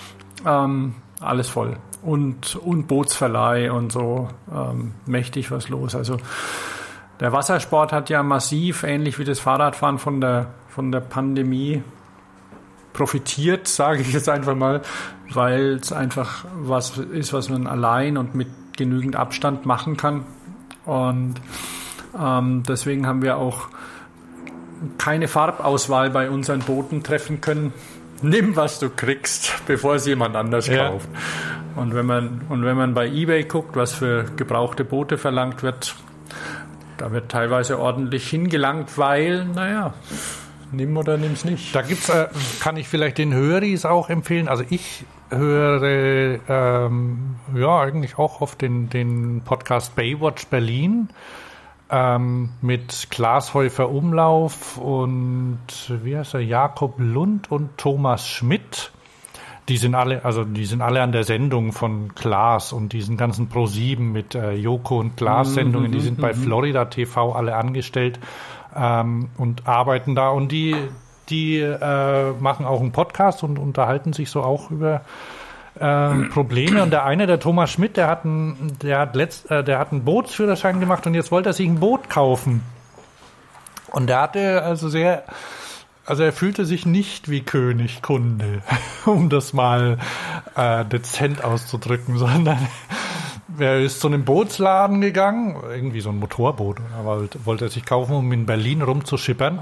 ähm, alles voll. Und, und Bootsverleih und so ähm, mächtig was los. Also der Wassersport hat ja massiv, ähnlich wie das Fahrradfahren von der, von der Pandemie profitiert, sage ich jetzt einfach mal, weil es einfach was ist, was man allein und mit genügend Abstand machen kann. Und ähm, deswegen haben wir auch keine Farbauswahl bei unseren Booten treffen können. Nimm, was du kriegst, bevor es jemand anders Ja. kauft. Und wenn man, und wenn man bei eBay guckt, was für gebrauchte Boote verlangt wird, da wird teilweise ordentlich hingelangt, weil, naja, nimm oder nimm's nicht. Da gibt's, äh, kann ich vielleicht den Höris auch empfehlen. Also ich höre ähm, ja eigentlich auch auf den, den Podcast Baywatch Berlin ähm, mit Klaas Häufer Umlauf und wie heißt er, Jakob Lund und Thomas Schmidt. Die sind alle, also die sind alle an der Sendung von Klaas und diesen ganzen Pro7 mit äh, Joko und Klaas Sendungen, die sind bei Florida TV alle angestellt ähm, und arbeiten da und die, die äh, machen auch einen Podcast und unterhalten sich so auch über ähm, Probleme. Und der eine, der Thomas Schmidt, der hat, ein, der, hat letzt, äh, der hat einen Bootsführerschein gemacht und jetzt wollte er sich ein Boot kaufen. Und der hatte also sehr, also er fühlte sich nicht wie König Kunde, <laughs> um das mal äh, dezent auszudrücken, <laughs> sondern er ist zu einem Bootsladen gegangen, irgendwie so ein Motorboot, er wollte, er sich kaufen, um in Berlin rumzuschippern.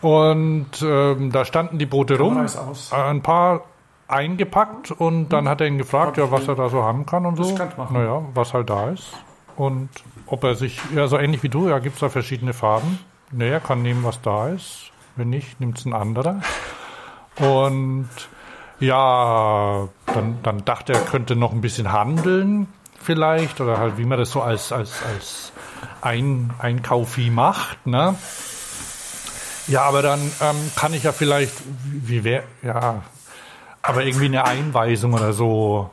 Und ähm, da standen die Boote rum, ein paar eingepackt und dann hat er ihn gefragt, ja, was er da so haben kann und so. Naja, was halt da ist. Und ob er sich, ja, so ähnlich wie du, ja, gibt es da verschiedene Farben. Naja, kann nehmen, was da ist. Wenn nicht, nimmt es ein anderer. Und ja, dann, dann dachte er, er könnte noch ein bisschen handeln vielleicht oder halt, wie man das so als, als, als ein Einkaufi macht, ne? Ja, aber dann ähm, kann ich ja vielleicht, wie, wie wär, ja, Aber irgendwie eine Einweisung oder so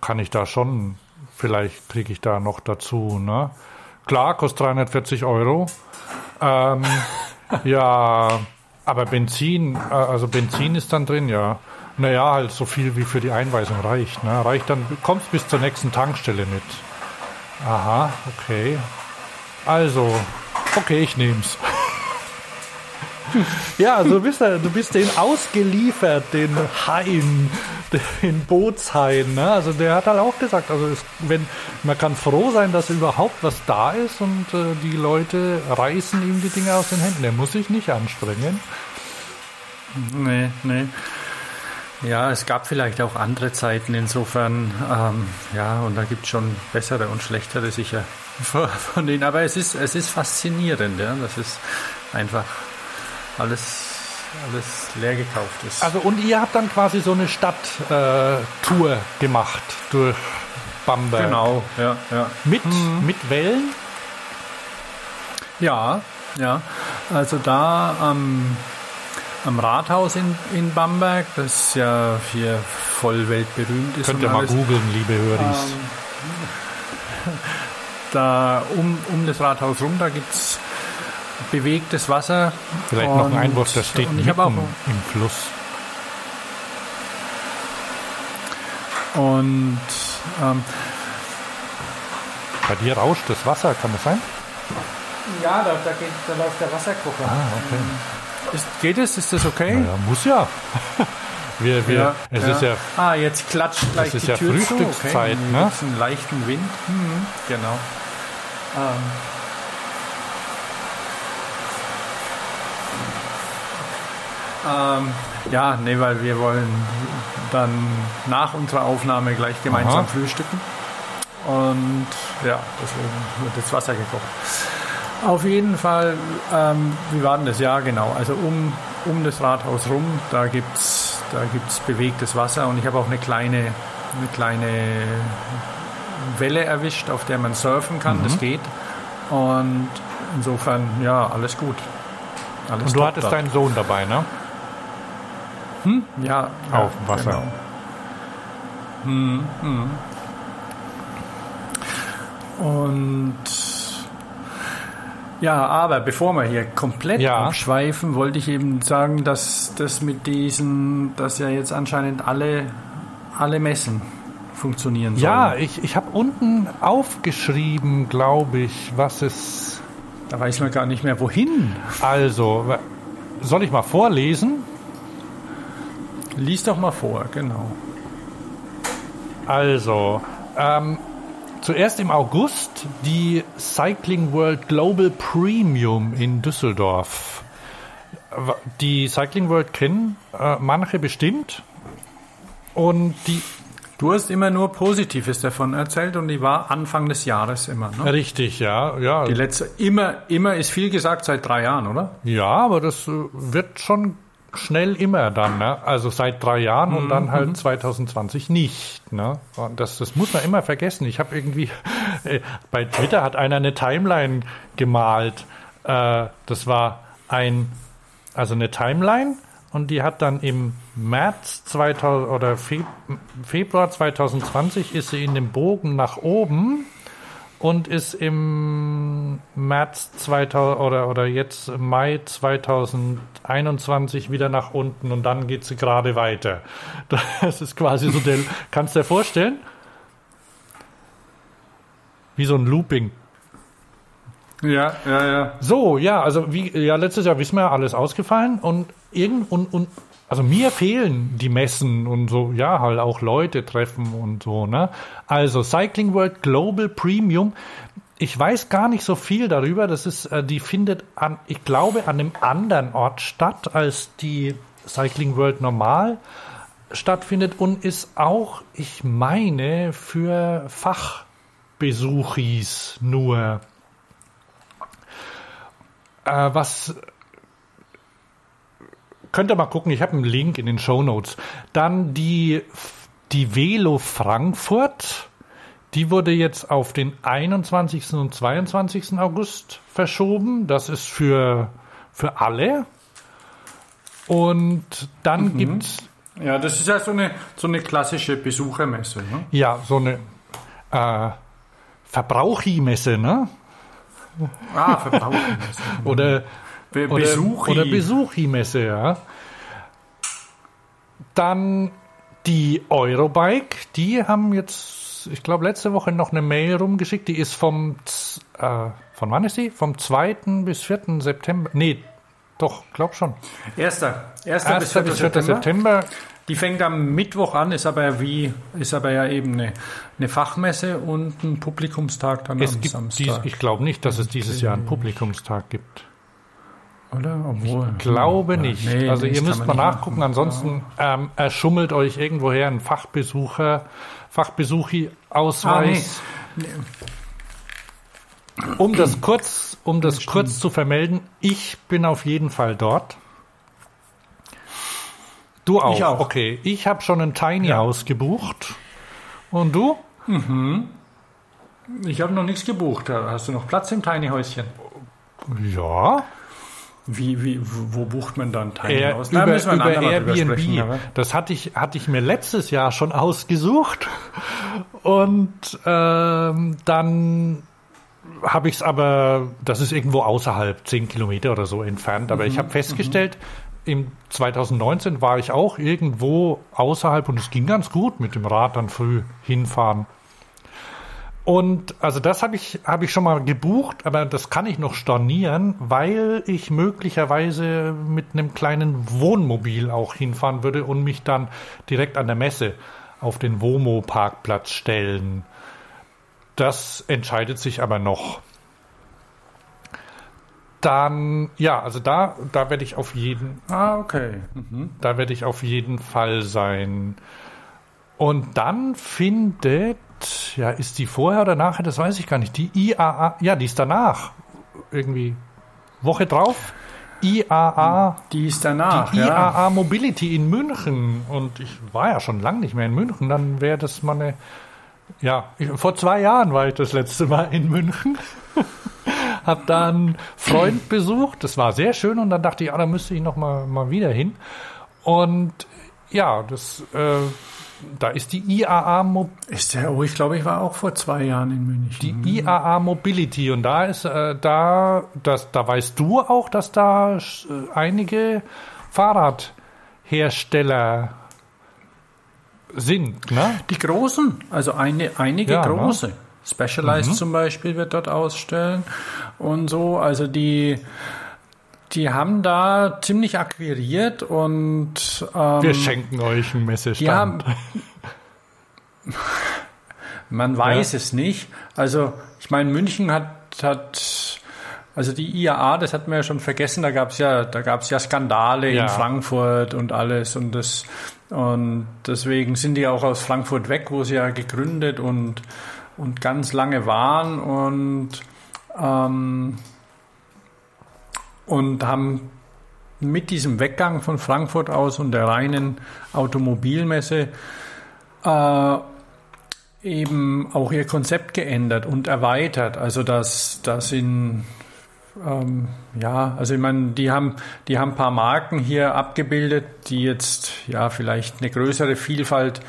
kann ich da schon, vielleicht kriege ich da noch dazu. Ne? Klar, kostet 340 Euro. Ähm, ja, aber Benzin, äh, also Benzin ist dann drin, ja. Naja, halt so viel wie für die Einweisung reicht. Ne? Reicht dann, kommst bis zur nächsten Tankstelle mit. Aha, okay. Also, okay, ich nehm's. <laughs> <laughs> ja, du bist, du bist den ausgeliefert, den Hain, den Bootshain. Ne? Also der hat halt auch gesagt, also es, wenn, man kann froh sein, dass überhaupt was da ist und äh, die Leute reißen ihm die Dinge aus den Händen. Der muss sich nicht anstrengen. Nee, nee. Ja, es gab vielleicht auch andere Zeiten insofern, ähm, ja, und da gibt es schon bessere und schlechtere sicher <laughs> von denen. Aber es ist, es ist faszinierend, ja. Das ist einfach alles, alles leer gekauft ist. Also und ihr habt dann quasi so eine Stadttour äh, gemacht durch Bamberg. Genau, ja, ja. Mit, mhm. mit Wellen? Ja, ja. Also da am am Rathaus in, in Bamberg, das ja hier voll weltberühmt ist. Könnt ihr mal googeln, liebe Höris. Ähm, <laughs> da um, um das Rathaus rum, da gibt es bewegtes Wasser. Vielleicht und, noch ein Einwurf, das steht ich auch, im Fluss. Und ähm, bei dir rauscht das Wasser, kann das sein? Ja, da, da, geht, da läuft der Wasserkocher. Ah, okay. Ist, geht es? Ist das okay? Ja, muss ja. <laughs> Wir, wir, ja, es ja. ist ja. Ah, jetzt klatscht gleich es ist die ja Tür Frühstückszeit, zu. Okay. ne? einen leichten Wind. Mhm, genau. Ähm. Ähm, ja, nee, weil wir wollen dann nach unserer Aufnahme gleich gemeinsam Aha. frühstücken. Und ja, deswegen wird das Wasser gekocht. Auf jeden Fall, ähm, wie war denn das? Ja, genau. Also um, um das Rathaus rum, da gibt es da gibt's bewegtes Wasser und ich habe auch eine kleine, eine kleine Welle erwischt, auf der man surfen kann. Mhm. Das geht. Und insofern, ja, alles gut. Alles und du hattest dort. deinen Sohn dabei, ne? Hm? Ja. Auf ja, Wasser. Genau. Hm, hm. Und ja, aber bevor wir hier komplett ja. abschweifen, wollte ich eben sagen, dass das mit diesen, dass ja jetzt anscheinend alle, alle Messen funktionieren sollen. Ja, ich, ich habe unten aufgeschrieben, glaube ich, was es. Da weiß man gar nicht mehr wohin. Also, soll ich mal vorlesen? Lies doch mal vor, genau. Also, ähm, Zuerst im August die Cycling World Global Premium in Düsseldorf. Die Cycling World kennen äh, manche bestimmt. Und die. Du hast immer nur Positives davon erzählt und die war Anfang des Jahres immer, ne? Richtig, ja, ja. Die letzte, immer, immer ist viel gesagt seit drei Jahren, oder? Ja, aber das äh, wird schon schnell immer dann, ne? Also seit drei Jahren und dann halt 2020 mhm. nicht, ne? Und das, das muss man immer vergessen. Ich habe irgendwie <laughs> äh, bei Twitter hat einer eine Timeline gemalt. Äh, das war ein, also eine Timeline und die hat dann im März 2000 oder Fe Februar 2020 ist sie in dem Bogen nach oben und ist im März 2000 oder, oder jetzt Mai 2021 wieder nach unten und dann geht sie gerade weiter. <laughs> Das ist quasi so der, kannst du dir vorstellen? Wie so ein Looping. Ja, ja, ja. So, ja, also wie, ja, letztes Jahr wissen wir alles ausgefallen und irgend und, und also mir fehlen die Messen und so, ja, halt auch Leute treffen und so, ne? Also Cycling World Global Premium. Ich weiß gar nicht so viel darüber. Das ist, äh, die findet an, ich glaube, an einem anderen Ort statt, als die Cycling World normal stattfindet und ist auch, ich meine, für Fachbesuchis nur. Äh, was könnt ihr mal gucken, ich habe einen Link in den Show Notes. Dann die, die Velo Frankfurt, die wurde jetzt auf den 21. und 22. August verschoben. Das ist für, für alle. Und dann mhm. gibt's Ja, das ist ja so eine, so eine klassische Besuchermesse. Ne? Ja, so eine äh, Verbrauchimesse, ne? Ah, Verbrauchermesse. Oder, Be oder, Besuchi. oder Besuchimesse, ja. Dann die Eurobike, die haben jetzt, ich glaube, letzte Woche noch eine Mail rumgeschickt, die ist vom, äh, von wann ist die? Vom 2. bis 4. September. Nee, doch, glaub schon. Erster, erster 1. bis 4. bis 4. September. September. Die fängt am Mittwoch an, ist aber wie, ist aber ja eben eine, eine Fachmesse und ein Publikumstag dann Es am gibt dies, Samstag. ich glaube nicht, dass es dieses Jahr einen Publikumstag gibt. Oder? Obwohl. Glaube Ja, nicht. nee, also das ihr müsst mal nachgucken. machen. Ansonsten ähm, erschummelt euch irgendwoher ein Fachbesucher, Ah, Fachbesuchi-Ausweis. Um das kurz, um das kurz zu vermelden, ich bin auf jeden Fall dort. Du auch. Ich auch. Okay, ich habe schon ein Tiny Ja. House gebucht. Und du? Ich habe noch nichts gebucht. Hast du noch Platz im Tiny Häuschen? Ja. Wie, wie, wo bucht man dann Tiny Air, über, Da müssen wir über Airbnb. aber- das hatte ich, hatte ich mir letztes Jahr schon ausgesucht. Und ähm, dann habe ich es aber, das ist irgendwo außerhalb, 10 Kilometer oder so entfernt. Aber ich Mhm, habe festgestellt, im 2019 war ich auch irgendwo außerhalb und es ging ganz gut mit dem Rad dann früh hinfahren. Und also das habe ich, habe ich schon mal gebucht, aber das kann ich noch stornieren, weil ich möglicherweise mit einem kleinen Wohnmobil auch hinfahren würde und mich dann direkt an der Messe auf den Womo-Parkplatz stellen. Das entscheidet sich aber noch. Dann, ja, also da, da werde ich auf jeden, Ah, okay. Mhm. da werde ich auf jeden Fall sein. Und dann findet, ja, ist die vorher oder nachher, das weiß ich gar nicht, die IAA, ja, die ist danach. Irgendwie Woche drauf. IAA, Die ist danach, die ja. IAA Mobility in München. Und ich war ja schon lange nicht mehr in München, dann wäre das mal eine, ja, ich, vor zwei Jahren war ich das letzte Mal in München. <laughs> Hab da einen Freund besucht, das war sehr schön und dann dachte ich, ah, da müsste ich noch mal, mal wieder hin. Und ja, das, äh, da ist die IAA, Mo Ist der, oh, ich glaube, ich war auch vor zwei Jahren in München. die IAA Mobility und da ist, äh, da, das, da weißt du auch, dass da äh, einige Fahrradhersteller sind, ne? Die großen, also eine, einige Ja, ne? große. Specialized zum Beispiel wird dort ausstellen und so. Also die, die haben da ziemlich akquiriert und ähm, Wir schenken euch einen haben, Messestand. <laughs> man weiß es nicht. Also ich meine, München hat, hat also die IAA, das hatten wir ja schon vergessen, da gab es ja, da gab es ja Skandale Ja. in Frankfurt und alles und das und deswegen sind die auch aus Frankfurt weg, wo sie ja gegründet und und ganz lange waren und ähm, und haben mit diesem Weggang von Frankfurt aus und der reinen Automobilmesse äh, eben auch ihr Konzept geändert und erweitert. Also dass das in ähm, ja, also ich meine, die haben, die haben ein paar Marken hier abgebildet, die jetzt ja vielleicht eine größere Vielfalt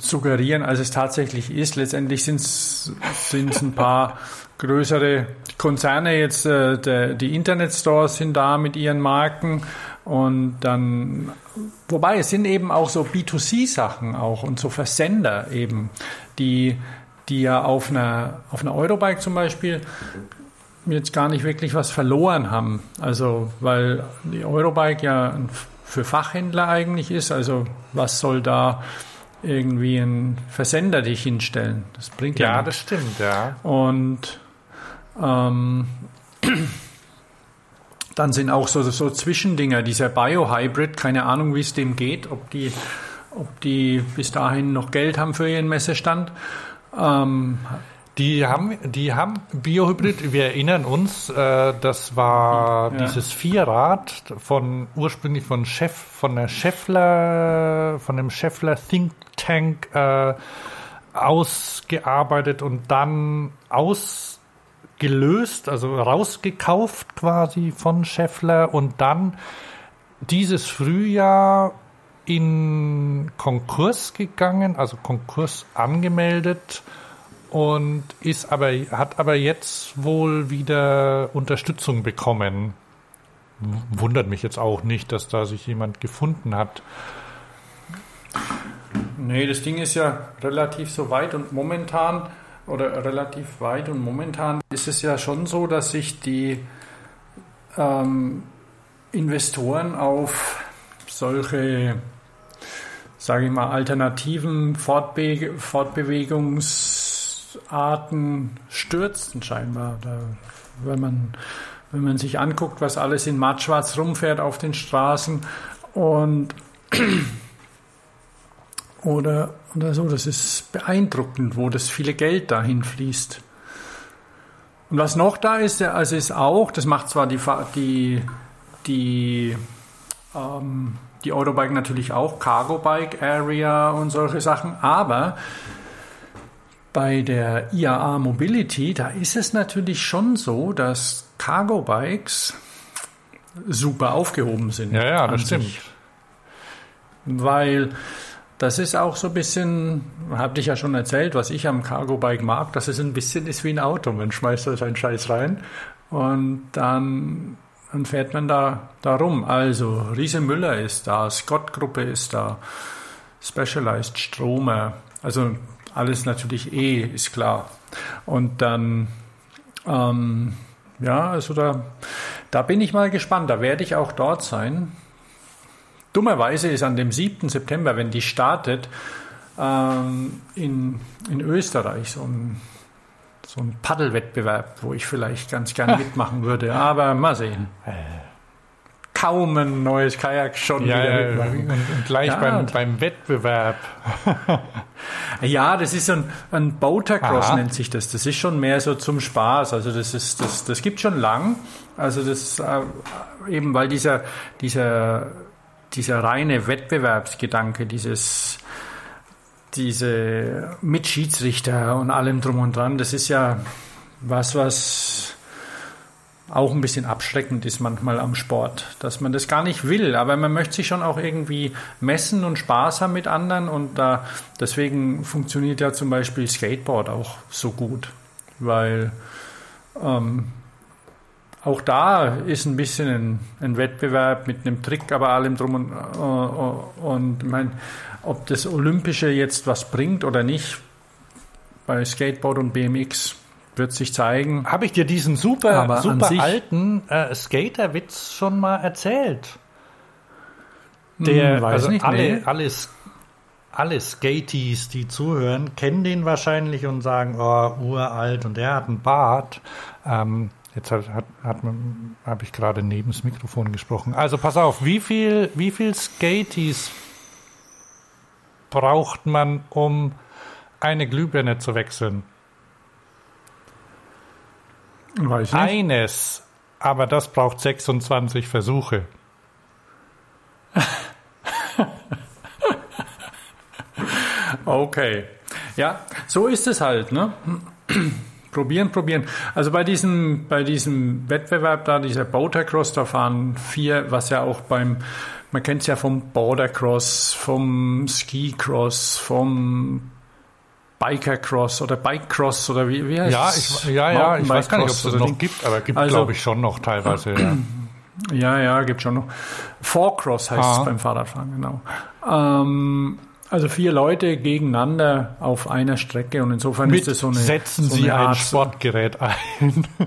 suggerieren, als es tatsächlich ist. Letztendlich sind es ein paar <laughs> größere Konzerne jetzt, äh, der, die Internetstores sind da mit ihren Marken und dann, wobei es sind eben auch so B2C-Sachen auch und so Versender eben, die, die ja auf einer, auf einer Eurobike zum Beispiel jetzt gar nicht wirklich was verloren haben. Also, weil die Eurobike ja für Fachhändler eigentlich ist. Also, was soll da irgendwie ein Versender dich hinstellen? Das bringt ja, Ja, nichts. das stimmt, ja. Und ähm, dann sind auch so, so Zwischendinger, dieser Bio-Hybrid, keine Ahnung, wie es dem geht, ob die, ob die bis dahin noch Geld haben für ihren Messestand. Ähm, Die haben, die haben Biohybrid, wir erinnern uns, äh, das war Ja. dieses Vierrad von ursprünglich von Chef, von der Scheffler, von dem Scheffler Think Tank äh, ausgearbeitet und dann ausgelöst, also rausgekauft quasi von Scheffler und dann dieses Frühjahr in Konkurs gegangen, also Konkurs angemeldet und ist aber, hat aber jetzt wohl wieder Unterstützung bekommen. Wundert mich jetzt auch nicht, dass da sich jemand gefunden hat. Nee, das Ding ist ja relativ so weit und momentan oder relativ weit und momentan ist es ja schon so, dass sich die ähm, Investoren auf solche, sage ich mal, alternativen Fortbe Fortbewegungsarten stürzen scheinbar. Da, wenn man wenn man sich anguckt, was alles in mattschwarz rumfährt auf den Straßen und oder, oder so, das ist beeindruckend, wo das viele Geld dahin fließt. Und was noch da ist, also ist auch, das macht zwar die, die, die, ähm, die Eurobike natürlich auch, Cargo Bike Area und solche Sachen, aber bei der IAA Mobility, da ist es natürlich schon so, dass Cargo Bikes super aufgehoben sind. Ja, ja, das stimmt. Weil das ist auch so ein bisschen, habe ich ja schon erzählt, was ich am Cargo Bike mag, dass es ein bisschen ist wie ein Auto. Man schmeißt da seinen Scheiß rein und dann, dann fährt man da, da rum. Also Riese Müller ist da, Scott Gruppe ist da, Specialized Stromer, also alles natürlich eh, ist klar. Und dann, ähm, ja, also da, da bin ich mal gespannt. Da werde ich auch dort sein. Dummerweise ist an dem 7. September, wenn die startet, ähm, in, in Österreich so ein, so ein Paddelwettbewerb, wo ich vielleicht ganz gern <laughs> mitmachen würde. Aber mal sehen. Kaum ein neues Kajak schon ja, wieder mitmachen. Und, gleich ja, beim, beim Wettbewerb. <laughs> ja, das ist so ein, ein Boatercross Aha. nennt sich das. Das ist schon mehr so zum Spaß. Also das ist, das, das gibt schon lang. Also das äh, eben, weil dieser, dieser dieser reine Wettbewerbsgedanke, dieses, diese mit Schiedsrichter und allem drum und dran, das ist ja was, was auch ein bisschen abschreckend ist manchmal am Sport, dass man das gar nicht will, aber man möchte sich schon auch irgendwie messen und Spaß haben mit anderen und da deswegen funktioniert ja zum Beispiel Skateboard auch so gut, weil ähm, auch da ist ein bisschen ein, ein, Wettbewerb mit einem Trick, aber allem drum und, uh, und ich meine, ob das Olympische jetzt was bringt oder nicht, bei Skateboard und BMX wird sich zeigen. Habe ich dir diesen super, super alten äh, Skaterwitz schon mal erzählt? Der, hm, also nicht, alle, nee. alles, alle Skaties, die zuhören, kennen den wahrscheinlich und sagen, oh, uralt und der hat einen Bart. Ähm, Jetzt hat, hat, hat habe ich gerade neben das Mikrofon gesprochen. Also pass auf, wie viel, wie viel Skaties braucht man, um eine Glühbirne zu wechseln? Weiß nicht. Eines, aber das braucht 26 Versuche. <laughs> okay. Ja, so ist es halt, ne? Probieren, probieren. Also bei diesem, bei diesem Wettbewerb da, dieser Boatercross, da fahren vier, was ja auch beim, man kennt es ja vom Bordercross, vom Skicross, vom Bikercross oder Bikecross oder wie, wie heißt ja, ich, ja, ja, ich weiß gar nicht, ob es das noch gibt, aber gibt also, glaube ich schon noch teilweise. Ja. ja, ja, gibt schon noch. Four-Cross heißt Aha. es beim Fahrradfahren, genau. Ähm, also vier Leute gegeneinander auf einer Strecke und insofern Mit ist es so eine. Setzen so Sie eine ein Sportgerät ein. <laughs>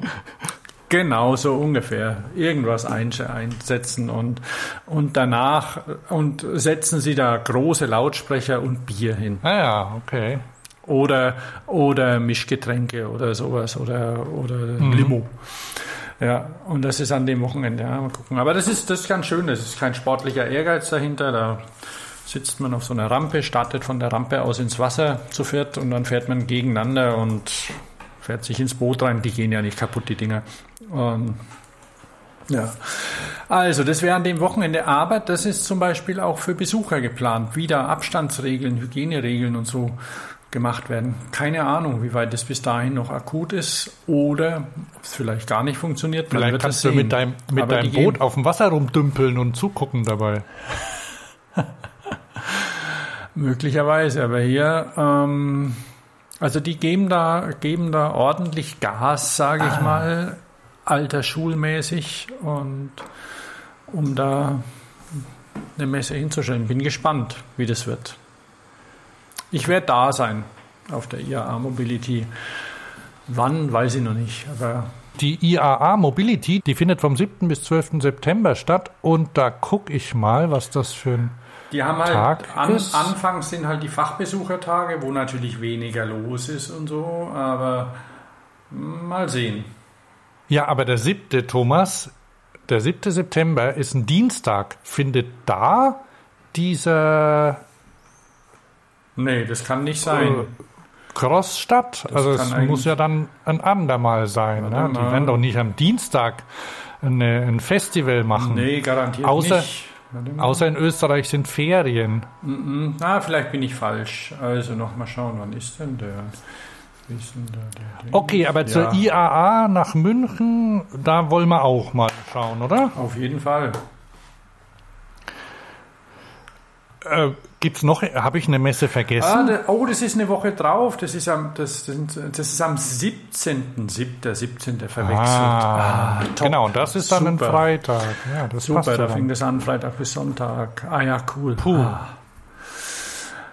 Genau, so ungefähr. Irgendwas einsetzen und, und danach und setzen Sie da große Lautsprecher und Bier hin. Ah ja, okay. Oder, oder Mischgetränke oder sowas oder, oder mhm. Limo. Ja, und das ist an dem Wochenende. Ja, mal gucken. Aber das ist, das ist ganz schön. Das ist kein sportlicher Ehrgeiz dahinter. Da sitzt man auf so einer Rampe, startet von der Rampe aus ins Wasser zu viert und dann fährt man gegeneinander und fährt sich ins Boot rein. Die gehen ja nicht kaputt, die Dinger. Und ja, also das wäre an dem Wochenende, aber das ist zum Beispiel auch für Besucher geplant. Wieder Abstandsregeln, Hygieneregeln und so gemacht werden. Keine Ahnung, wie weit das bis dahin noch akut ist oder ob es vielleicht gar nicht funktioniert. Vielleicht kannst du mit deinem, mit deinem Boot auf dem Wasser rumdümpeln und zugucken dabei. <laughs> Möglicherweise, aber hier, ähm, also die geben da, geben da ordentlich Gas, sage ich mal, alter schulmäßig und um da eine Messe hinzustellen. Bin gespannt, wie das wird. Ich werde da sein auf der IAA Mobility. Wann, weiß ich noch nicht, aber Die IAA Mobility, die findet vom 7. bis 12. September statt und da gucke ich mal, was das für ein Die haben halt, Tag an, anfangs sind halt die Fachbesuchertage, wo natürlich weniger los ist und so, aber mal sehen. Ja, aber der siebte, Thomas, der 7. September ist ein Dienstag. Findet da dieser Nee, das kann nicht äh, sein. Cross statt? also es muss ja dann ein andermal sein. Ne? Die werden doch nicht am Dienstag eine, ein Festival machen. Nee, garantiert Außer- nicht. Außer in Österreich sind Ferien. Mhm. Ah, vielleicht bin ich falsch. Also noch mal schauen, wann ist denn der? Ist denn der, der? Okay, aber zur Ja. IAA nach München, da wollen wir auch mal schauen, oder? Auf jeden Fall. Äh, gibt's noch, habe ich eine Messe Ah, vergessen? der, oh, das ist eine Woche drauf. Das ist am, das, das ist am 17. 7. 17. verwechselt. Ah, top. genau, das ist dann Super. ein Freitag. Ja, das Super, passt da dann. fing das an, Freitag bis Sonntag. Ah ja, cool. Puh. Ah.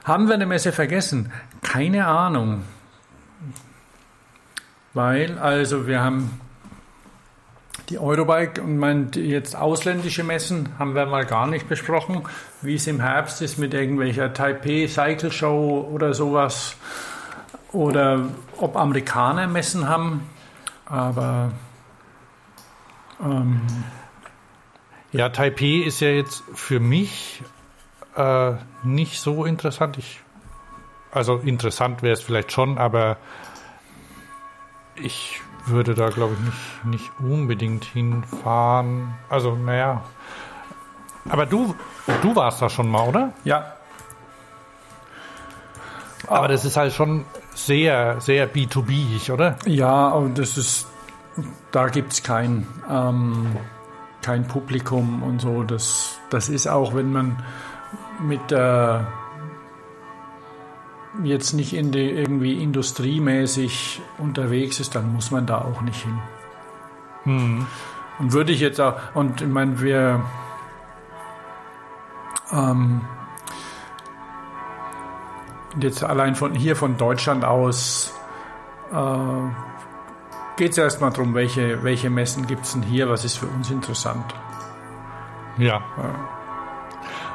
Haben wir eine Messe vergessen? Keine Ahnung. Weil, also wir haben die Eurobike und mein, jetzt ausländische Messen haben wir mal gar nicht besprochen, wie es im Herbst ist mit irgendwelcher Taipei Cycle Show oder sowas. Oder ob Amerikaner Messen haben. Aber ähm, Ja, Taipei ist ja jetzt für mich äh, nicht so interessant. Ich, also interessant wäre es vielleicht schon, aber ich würde da, glaube ich, nicht, nicht unbedingt hinfahren. Also, naja. Aber du, du warst da schon mal, oder? ja, Aber das ist halt schon sehr, sehr B2B, oder? Ja, und das ist, da gibt es kein, ähm, kein Publikum und so. Das, das ist auch, wenn man mit der jetzt nicht in die, irgendwie industriemäßig unterwegs ist, dann muss man da auch nicht hin. Hm. Und würde ich jetzt auch, und ich meine, wir ähm, jetzt allein von hier von Deutschland aus äh, geht es erstmal darum, welche, welche Messen gibt es denn hier, was ist für uns interessant. Ja.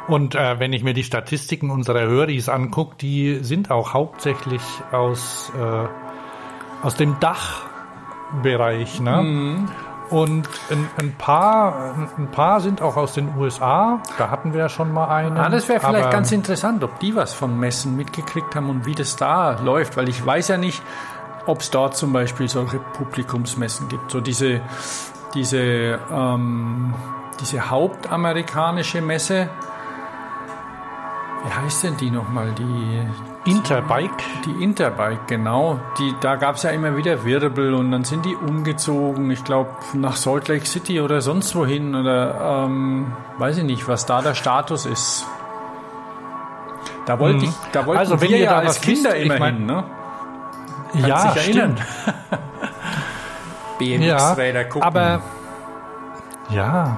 Und äh, wenn ich mir die Statistiken unserer Höris angucke, die sind auch hauptsächlich aus, äh, aus dem Dachbereich. Ne? Und ein, ein, paar, ein paar sind auch aus den USA. Da hatten wir ja schon mal einen. Ah, das wäre vielleicht ganz interessant, ob die was von Messen mitgekriegt haben und wie das da läuft, weil ich weiß ja nicht, ob es dort zum Beispiel solche Publikumsmessen gibt. So diese, diese, ähm, diese hauptamerikanische Messe. Wie heißt denn die nochmal? Die, Interbike. die Interbike, genau. Die, da gab es ja immer wieder Wirbel und dann sind die umgezogen, ich glaube, nach Salt Lake City oder sonst wohin oder ähm, weiß ich nicht, was da der Status ist. Da wollte Mhm. ich, da wollten Also, wenn wir ihr ja da als was Kinder wisst, ich immerhin, mein- ne? Kannst Ja, dich erinnern? stimmt. <laughs> Ja, BMX-Räder gucken. aber ja.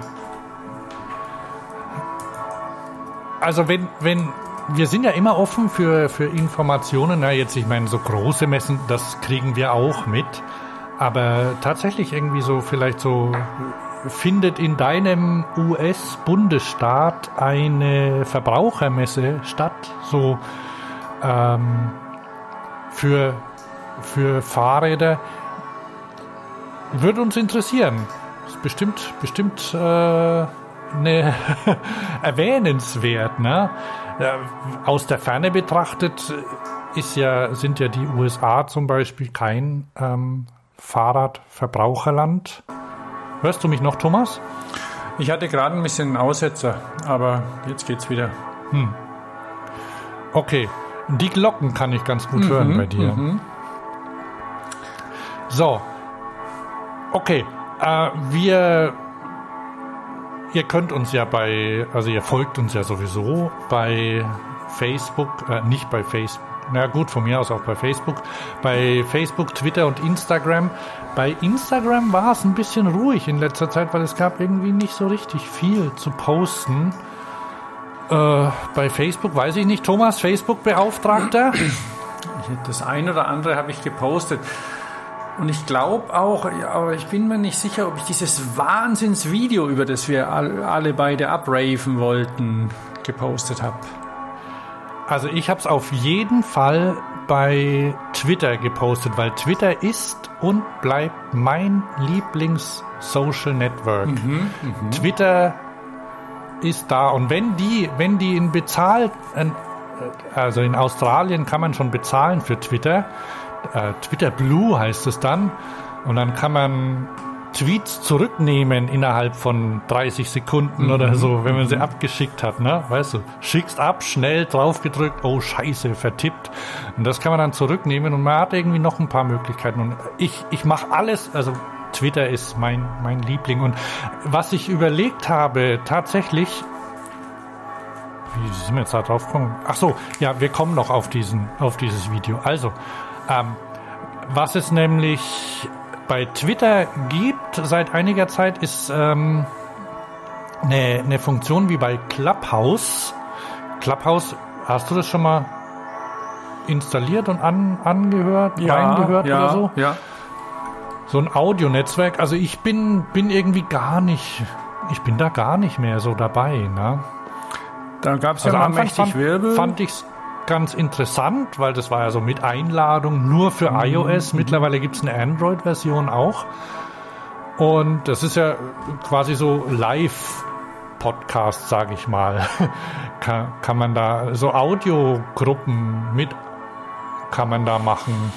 Also wenn, wenn, wir sind ja immer offen für, für Informationen. Na, jetzt, ich meine, so große Messen, das kriegen wir auch mit. Aber tatsächlich irgendwie so, vielleicht so, findet in deinem US-Bundesstaat eine Verbrauchermesse statt? So, ähm, für, für Fahrräder. Würde uns interessieren. Ist bestimmt, bestimmt äh, ne, <laughs> erwähnenswert. Ne? Ja, aus der Ferne betrachtet ist ja, sind ja die USA zum Beispiel kein ähm, Fahrradverbraucherland. Hörst du mich noch, Thomas? ich hatte gerade ein bisschen einen Aussetzer, aber jetzt geht's wieder. Okay. Die Glocken kann ich ganz gut hören bei dir. Mhm. So. Okay. Äh, wir ihr könnt uns ja bei, also ihr folgt uns ja sowieso bei Facebook, äh, nicht bei Facebook, na gut, von mir aus auch bei Facebook, bei Facebook, Twitter und Instagram. Bei Instagram war es ein bisschen ruhig in letzter Zeit, weil es gab irgendwie nicht so richtig viel zu posten. Äh, bei Facebook weiß ich nicht. Thomas, Facebook-Beauftragter? Das eine oder andere habe ich gepostet. Und ich glaube auch, aber ich bin mir nicht sicher, ob ich dieses Wahnsinnsvideo, über das wir alle beide abraven wollten, gepostet habe. Also ich habe es auf jeden Fall bei Twitter gepostet, weil Twitter ist und bleibt mein Lieblings-Social Network. Mhm, mh. Twitter ist da und wenn die, wenn die in bezahlt, also in Australien kann man schon bezahlen für Twitter, äh, Twitter Blue heißt es dann, und dann kann man Tweets zurücknehmen innerhalb von 30 Sekunden mhm. oder so, wenn man sie abgeschickt hat, ne? Weißt du, schickst ab, schnell draufgedrückt, oh Scheiße, vertippt. Und das kann man dann zurücknehmen und man hat irgendwie noch ein paar Möglichkeiten. Und ich, ich mache alles, also Twitter ist mein, mein Liebling. Und was ich überlegt habe, tatsächlich, wie sind wir jetzt da drauf gekommen? Ach so, ja, wir kommen noch auf diesen, auf dieses Video. Also, ähm, was es nämlich bei Twitter gibt seit einiger Zeit, ist ähm, eine, eine Funktion wie bei Clubhouse. Clubhouse, hast du das schon mal installiert und an, angehört, ja, reingehört ja, oder so? Ja. So ein Audionetzwerk. Also ich bin, bin irgendwie gar nicht, ich bin da gar nicht mehr so dabei. Ne? Da gab es also ja mal mächtig fand, Wirbel. Fand ich ganz interessant, weil das war ja so mit Einladung nur für mhm. iOS. Mittlerweile gibt es eine Android-Version auch. Und das ist ja quasi so Live-Podcast, sage ich mal. <laughs> kann, kann man da so Audiogruppen mit kann man da machen.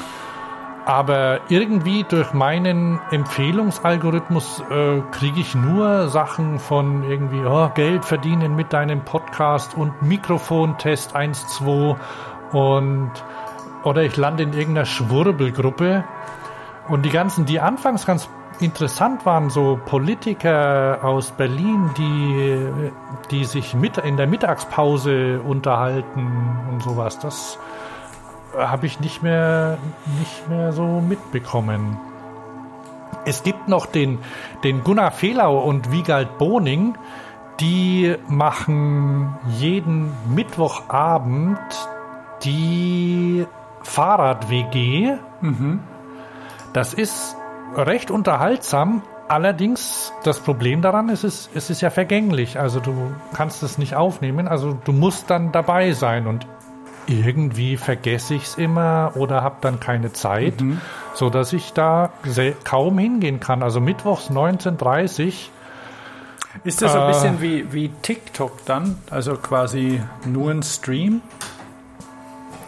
Aber irgendwie durch meinen Empfehlungsalgorithmus äh, kriege ich nur Sachen von irgendwie oh, Geld verdienen mit deinem Podcast und Mikrofontest 1, 2 und oder ich lande in irgendeiner Schwurbelgruppe. Und die ganzen, die anfangs ganz interessant waren, so Politiker aus Berlin, die, die sich mit in der Mittagspause unterhalten und sowas, das habe ich nicht mehr, nicht mehr so mitbekommen. Es gibt noch den, den Gunnar Fehlau und Wiegald Boning, die machen jeden Mittwochabend die Fahrrad-WG. Mhm. Das ist recht unterhaltsam. Allerdings, das Problem daran ist, es, es ist ja vergänglich. Also du kannst es nicht aufnehmen. Also du musst dann dabei sein. Und irgendwie vergesse ich es immer oder habe dann keine Zeit, mhm. so dass ich da kaum hingehen kann. Also mittwochs 19:30 ist das äh, ein bisschen wie, wie TikTok dann? Also quasi nur ein Stream?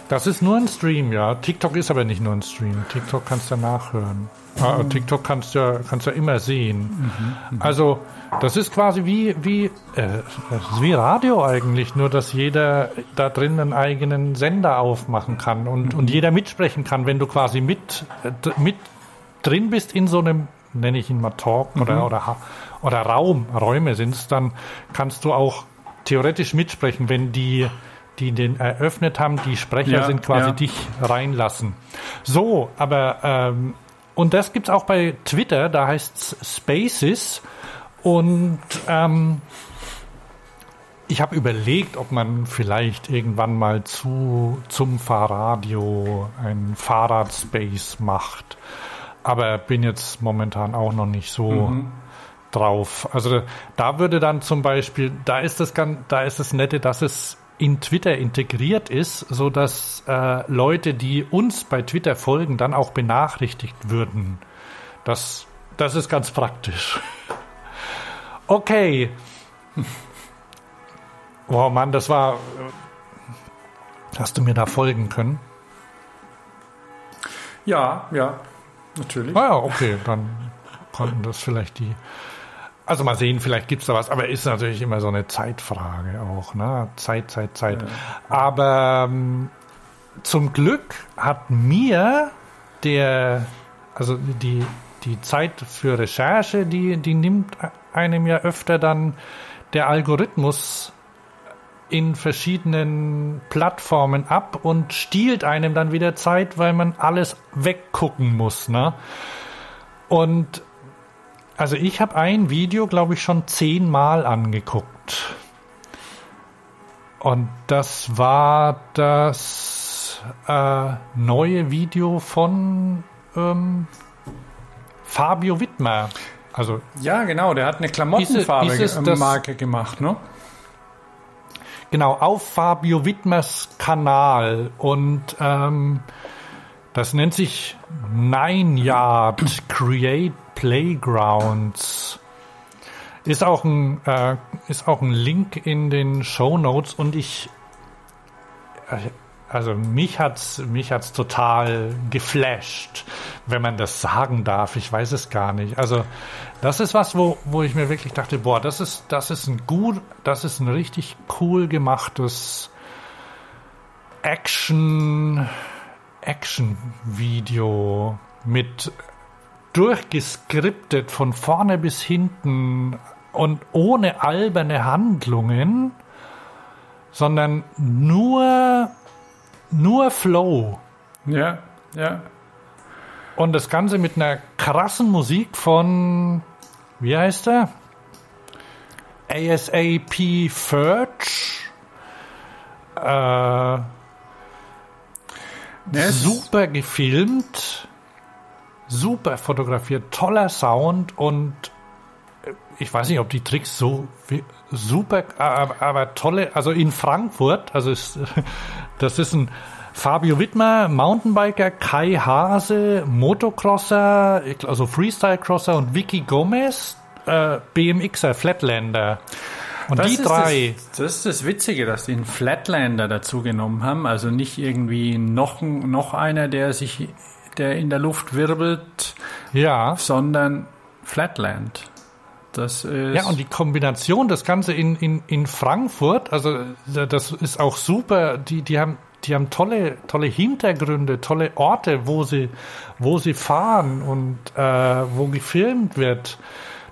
Das ist nur ein Stream, ja. TikTok ist aber nicht nur ein Stream. TikTok kannst du nachhören. Mhm. TikTok kannst du ja, kannst ja immer sehen. Mhm, mhm. Also das ist quasi wie, wie, äh, wie Radio eigentlich, nur dass jeder da drin einen eigenen Sender aufmachen kann und, mhm. und jeder mitsprechen kann, wenn du quasi mit, mit drin bist in so einem, nenne ich ihn mal Talk oder, mhm. oder, oder Raum, Räume sind es, dann kannst du auch theoretisch mitsprechen, wenn die die den eröffnet haben, die Sprecher ja, sind quasi ja. dich reinlassen. So, aber ähm, und das gibt's auch bei Twitter, da heißt's Spaces. Und ähm, ich habe überlegt, ob man vielleicht irgendwann mal zu, zum Fahrradio ein Fahrradspace macht. Aber bin jetzt momentan auch noch nicht so mhm. drauf. Also da würde dann zum Beispiel, da ist das ganz, da ist das Nette, dass es in Twitter integriert ist, so dass äh, Leute, die uns bei Twitter folgen, dann auch benachrichtigt würden. Das, das ist ganz praktisch. <laughs> Okay. Oh Mann, das war. Hast du mir da folgen können? Ja, ja, natürlich. Ah ja, okay, dann konnten das vielleicht die also mal sehen, vielleicht gibt's da was, aber ist natürlich immer so eine Zeitfrage auch, ne? Zeit, Zeit, Zeit. Ja. Aber ähm, zum Glück hat mir der, also die, die Zeit für Recherche, die, die nimmt einem ja öfter dann der Algorithmus in verschiedenen Plattformen ab und stiehlt einem dann wieder Zeit, weil man alles weggucken muss. Ne? Und also ich habe ein Video, glaube ich, schon zehnmal angeguckt. Und das war das äh, neue Video von ähm, Fabio Wittmer. Also ja, genau, der hat eine Klamottenfarbe-Marke gemacht, ne? Genau, auf Fabio Wittmers Kanal. Und ähm, das nennt sich Nine Yard Create Playgrounds. Ist auch ein, äh, ist auch ein Link in den Show Notes und ich, äh, also mich hat's, mich hat's total geflasht, wenn man das sagen darf. Ich weiß es gar nicht. Also das ist was, wo, wo ich mir wirklich dachte, boah, das ist, das ist ein gut, das ist ein richtig cool gemachtes Action, Action-Video mit durchgeskriptet von vorne bis hinten und ohne alberne Handlungen, sondern nur, nur Flow. Ja, ja. Und das Ganze mit einer krassen Musik von, wie heißt er? ASAP Ferch. Äh, super gefilmt, super fotografiert, toller Sound und äh, ich weiß nicht, ob die Tricks so super, aber, aber tolle, also in Frankfurt, also ist, <laughs> das ist ein Fabio Wittmer, Mountainbiker, Kai Hase, Motocrosser, also Freestyle-Crosser und Vicky Gomez, äh, BMXer, Flatlander. Und das die drei. Das, das, ist das Witzige, dass die einen Flatlander dazu genommen haben. Also nicht irgendwie noch, noch einer, der sich, der in der Luft wirbelt. Ja. Sondern Flatland. Das ist ja, und die Kombination, das Ganze in, in, in Frankfurt, also das ist auch super. Die, die haben, die haben tolle, tolle Hintergründe, tolle Orte, wo sie, wo sie fahren und äh, wo gefilmt wird.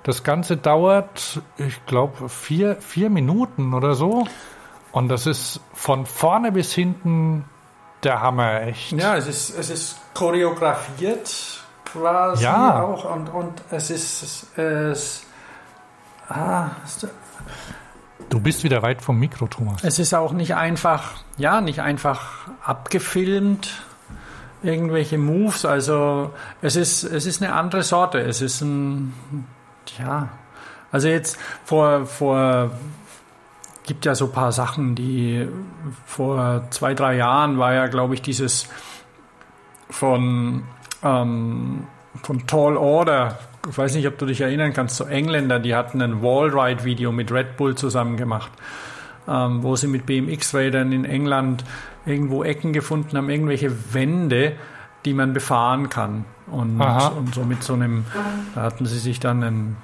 Das Ganze dauert, ich glaube, vier, vier Minuten oder so. Und das ist von vorne bis hinten der Hammer, echt. Ja, es ist, es ist choreografiert quasi ja. auch. Und, und es ist. Es, es ah, Du bist wieder weit vom Mikro, Thomas. Es ist auch nicht einfach, ja, nicht einfach abgefilmt, irgendwelche Moves. Also es ist, es ist eine andere Sorte. Es ist ein ja, also jetzt vor, vor gibt ja so ein paar Sachen, die vor zwei, drei Jahren war ja, glaube ich, dieses von, ähm, von Tall Order. Ich weiß nicht, ob du dich erinnern kannst, so Engländer, die hatten ein Wallride-Video mit Red Bull zusammen gemacht, ähm, wo sie mit BMX-Rädern in England irgendwo Ecken gefunden haben, irgendwelche Wände, die man befahren kann. Und, und so mit so einem, da hatten sie sich dann einen,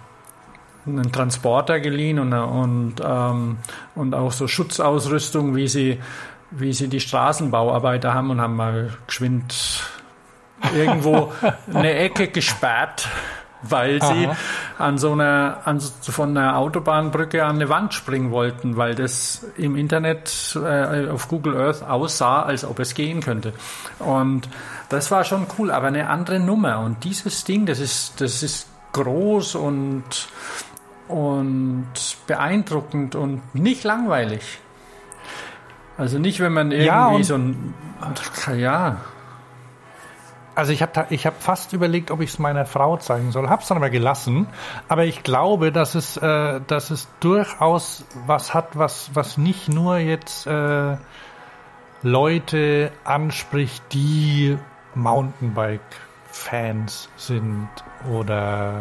einen Transporter geliehen und, und, ähm, und auch so Schutzausrüstung, wie sie, wie sie die Straßenbauarbeiter haben und haben mal geschwind irgendwo <laughs> eine Ecke gesperrt weil sie Aha. an so einer, an, von einer Autobahnbrücke an eine Wand springen wollten, weil das im Internet äh, auf Google Earth aussah, als ob es gehen könnte. Und das war schon cool, aber eine andere Nummer. Und dieses Ding, das ist, das ist groß und, und beeindruckend und nicht langweilig. Also nicht, wenn man irgendwie ja, so ein, ja, also ich habe ich hab fast überlegt, ob ich es meiner Frau zeigen soll, habe es dann aber gelassen. Aber ich glaube, dass es, äh, dass es durchaus was hat, was, was nicht nur jetzt äh, Leute anspricht, die Mountainbike-Fans sind oder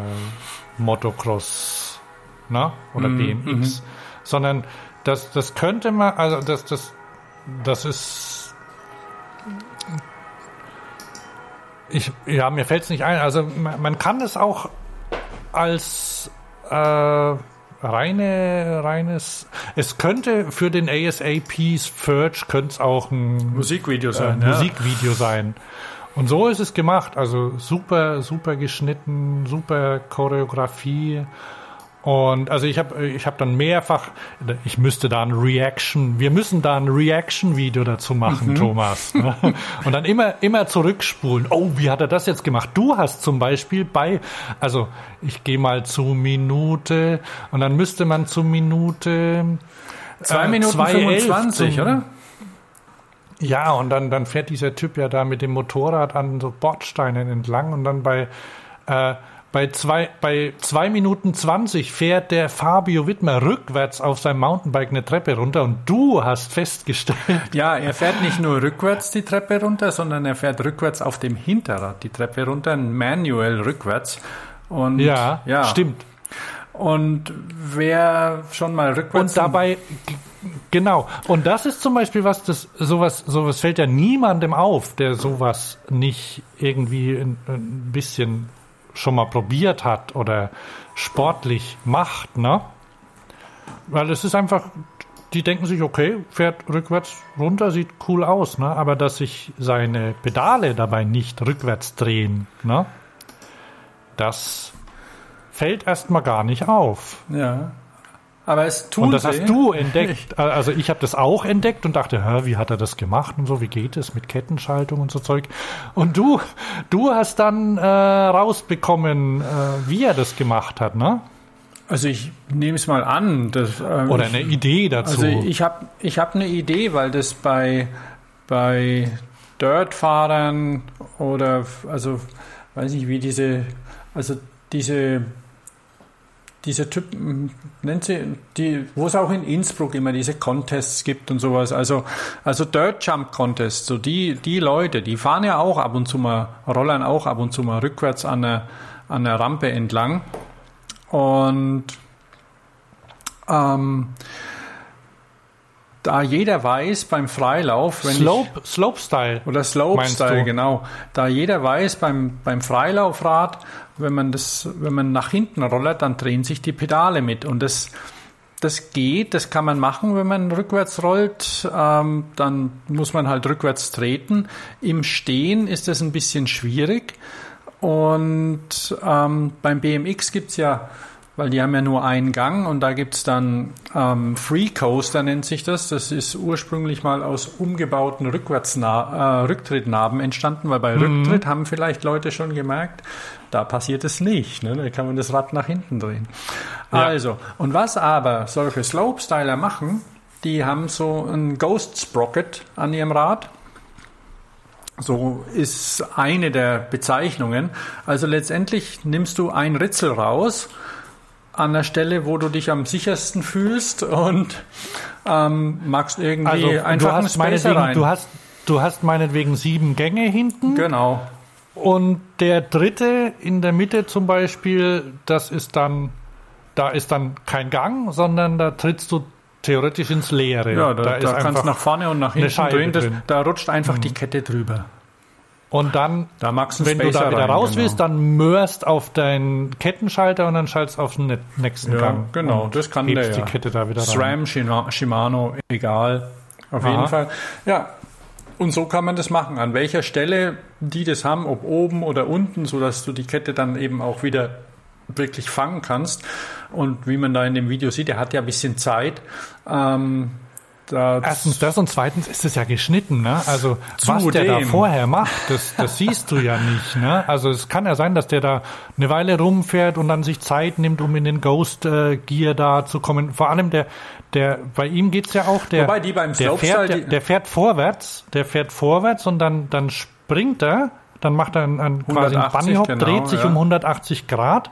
Motocross ne? oder mm, BMX, mm. sondern das, das könnte man, also das, das, das ist Ich, ja, mir fällt es nicht ein. Also man, man, kann es auch als äh, reine, reines. Es könnte für den ASAP's Purge könnte es auch ein Musikvideo sein. Äh, Musikvideo sein. Und so ist es gemacht. Also super, super geschnitten, super Choreografie. Und also ich habe ich hab dann mehrfach, ich müsste da ein Reaction, wir müssen da ein Reaction-Video dazu machen, mhm. Thomas. Ne? <laughs> Und dann immer, immer zurückspulen. Oh, wie hat er das jetzt gemacht? Du hast zum Beispiel bei, also ich gehe mal zu Minute und dann müsste man zu Minute zwei äh, Minuten 25, zum, oder? Ja, und dann, dann fährt dieser Typ ja da mit dem Motorrad an so Bordsteinen entlang und dann bei äh, bei zwei, bei zwei Minuten zwanzig fährt der Fabio Wittmer rückwärts auf seinem Mountainbike eine Treppe runter und du hast festgestellt. Ja, er fährt nicht nur rückwärts die Treppe runter, sondern er fährt rückwärts auf dem Hinterrad die Treppe runter, manuell rückwärts. Und ja, ja. stimmt. Und wer schon mal rückwärts. Und dabei, genau. Und das ist zum Beispiel was, das, sowas, sowas fällt ja niemandem auf, der sowas nicht irgendwie ein, ein bisschen schon mal probiert hat oder sportlich macht, ne? Weil es ist einfach, die denken sich, okay, fährt rückwärts runter, sieht cool aus, ne? Aber dass sich seine Pedale dabei nicht rückwärts drehen, ne? Das fällt erstmal gar nicht auf. Ja. Aber es tut Und das hast du entdeckt. Also ich habe das auch entdeckt und dachte, hä, wie hat er das gemacht und so, wie geht es mit Kettenschaltung und so Zeug. Und du, du hast dann äh, rausbekommen, äh, wie er das gemacht hat, ne? Also ich nehme es mal an. Dass, ähm, Oder eine Idee dazu. Also ich habe ich hab eine Idee, weil das bei, bei Dirt-Fahrern oder also weiß nicht, wie diese, also diese diese Typen, nennt sie, die, wo es auch in Innsbruck immer diese Contests gibt und sowas, also, also Dirt Jump Contests, so die, die Leute, die fahren ja auch ab und zu mal, rollern auch ab und zu mal rückwärts an der, an der Rampe entlang und ähm, da jeder weiß beim Freilauf, wenn Slope, ich, Slopestyle. Oder Slopestyle, genau. Da jeder weiß beim, beim Freilaufrad, wenn man das, wenn man nach hinten rollert, dann drehen sich die Pedale mit. Und das, das geht, das kann man machen, wenn man rückwärts rollt. Ähm, dann muss man halt rückwärts treten. Im Stehen ist das ein bisschen schwierig. Und ähm, beim BMX gibt's ja weil die haben ja nur einen Gang und da gibt's dann ähm, Free Coaster nennt sich das. Das ist ursprünglich mal aus umgebauten Rückwärtsna äh, Rücktrittnarben entstanden, weil bei mhm. Rücktritt haben vielleicht Leute schon gemerkt, da passiert es nicht. Ne? Da kann man das Rad nach hinten drehen. Ja. Also, und was aber solche Slopestyler machen, die haben so ein Ghost Sprocket an ihrem Rad. So ist eine der Bezeichnungen. Also letztendlich nimmst du ein Ritzel raus an der Stelle, wo du dich am sichersten fühlst und ähm, magst irgendwie also, einfach einen Spacer rein. Du hast, du hast meinetwegen sieben Gänge hinten. Genau. Und der dritte in der Mitte zum Beispiel, das ist dann, da ist dann kein Gang, sondern da trittst du theoretisch ins Leere. Ja, da, da, da kannst du nach vorne und nach hinten drehen. Das, da rutscht einfach mhm. die Kette drüber. Und dann, da wenn du da wieder rein, raus genau. willst, dann mörst auf deinen Kettenschalter und dann schaltest auf den nächsten ja, Gang. Genau, das kann der die Kette da wieder SRAM, rein. Shimano, egal. Auf Aha. jeden Fall. Ja, und so kann man das machen. An welcher Stelle die das haben, ob oben oder unten, so dass du die Kette dann eben auch wieder wirklich fangen kannst. Und wie man da in dem Video sieht, er hat ja ein bisschen Zeit. Ähm, da Erstens das und zweitens ist es ja geschnitten, ne? Also was der da vorher macht, das, das siehst du ja nicht, ne? Also es kann ja sein, dass der da eine Weile rumfährt und dann sich Zeit nimmt, um in den Ghost äh, Gear da zu kommen. Vor allem der, der, bei ihm geht's ja auch, der, Wobei die beim der, fährt, der, der fährt vorwärts, der fährt vorwärts und dann, dann springt er, dann macht er einen, einen quasi einen Bunny Hop, genau, dreht sich ja. um 180 Grad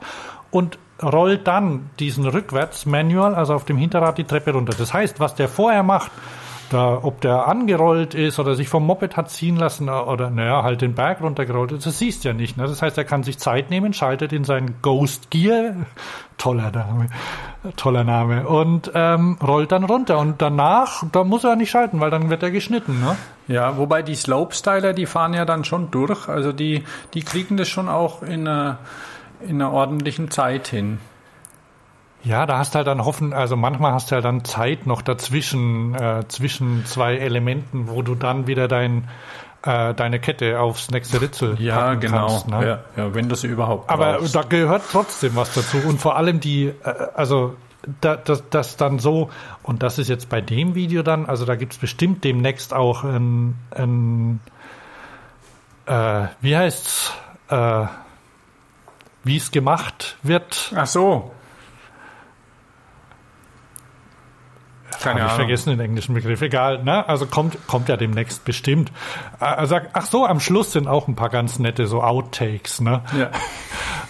und rollt dann diesen Rückwärts-Manual, also auf dem Hinterrad, die Treppe runter. Das heißt, was der vorher macht, da, ob der angerollt ist oder sich vom Moped hat ziehen lassen oder naja, halt den Berg runtergerollt ist, das siehst du ja nicht. Ne? Das heißt, er kann sich Zeit nehmen, schaltet in seinen Ghost Gear, <laughs> toller Name, toller Name, und ähm, rollt dann runter. Und danach, da muss er nicht schalten, weil dann wird er geschnitten. Ne? Ja, wobei die Slopestyler, die fahren ja dann schon durch. Also die, die kriegen das schon auch in einer in einer ordentlichen Zeit hin. Ja, da hast du halt dann hoffen, also manchmal hast du halt dann Zeit noch dazwischen, äh, zwischen zwei Elementen, wo du dann wieder dein äh, deine Kette aufs nächste Ritzel Ja, genau. kannst. Ne? ja, ja, wenn du sie überhaupt Aber brauchst. da gehört trotzdem was dazu. Und vor allem die, äh, also da, das, das dann so, und das ist jetzt bei dem Video dann, also da gibt's bestimmt demnächst auch ein, ein äh, wie heißt's, äh, wie es gemacht wird. Ach so. Keine Habe ich vergessen den englischen Begriff. Egal, ne? Also kommt, kommt ja demnächst bestimmt. Sagt, ach so, am Schluss sind auch ein paar ganz nette so Outtakes, ne? Ja.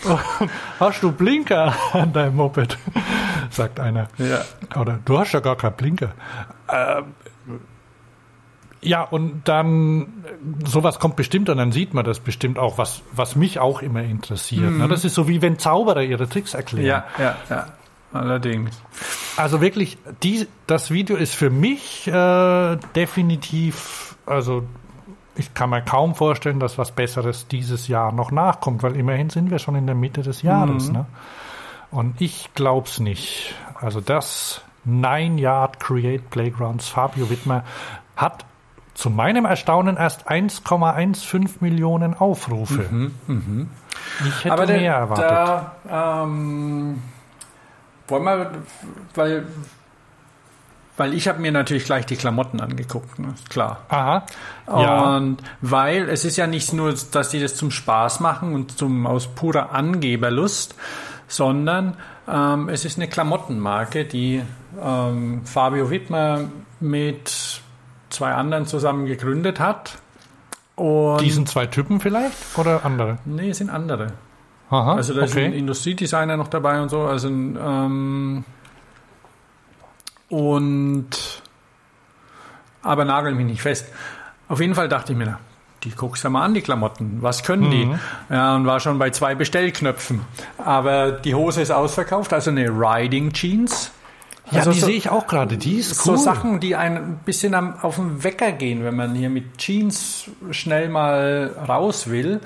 <laughs> Hast du Blinker an deinem Moped? <laughs> Sagt einer. Ja. Oder du hast ja gar keinen Blinker. Ähm, ja, und dann sowas kommt bestimmt und dann sieht man das bestimmt auch, was, was mich auch immer interessiert. Ne? Das ist so wie wenn Zauberer ihre Tricks erklären. ja, ja, ja. Allerdings. Also wirklich, die, das Video ist für mich äh, definitiv, also ich kann mir kaum vorstellen, dass was Besseres dieses Jahr noch nachkommt, weil immerhin sind wir schon in der Mitte des Jahres. Ne? Und ich glaub's nicht. Also das Nine Yard Create Playgrounds Fabio Wittmer hat zu meinem Erstaunen erst 1,15 Millionen Aufrufe. Ich hätte Aber mehr erwartet. da ähm, wollen wir, weil, weil ich habe mir natürlich gleich die Klamotten angeguckt, ne? klar. Aha. Ja. Und weil es ist ja nicht nur, dass die das zum Spaß machen und zum aus purer Angeberlust, sondern ähm, es ist eine Klamottenmarke, die ähm, Fabio Wittmer mit zwei anderen zusammen gegründet hat. Und Diesen zwei Typen vielleicht oder andere? nee, es sind andere. Aha, Also da ist ein okay. Industriedesigner noch dabei und so. Also ein, ähm, und aber nagel mich nicht fest. Auf jeden Fall dachte ich mir, die guckst du mal an, die Klamotten. Was können die? Ja, und war schon bei zwei Bestellknöpfen. Aber die Hose ist ausverkauft, also eine Riding Jeans. Ja, also die so- sehe ich auch gerade. Die ist cool. so Sachen, die ein bisschen am, auf den Wecker gehen, wenn man hier mit Jeans schnell mal raus will.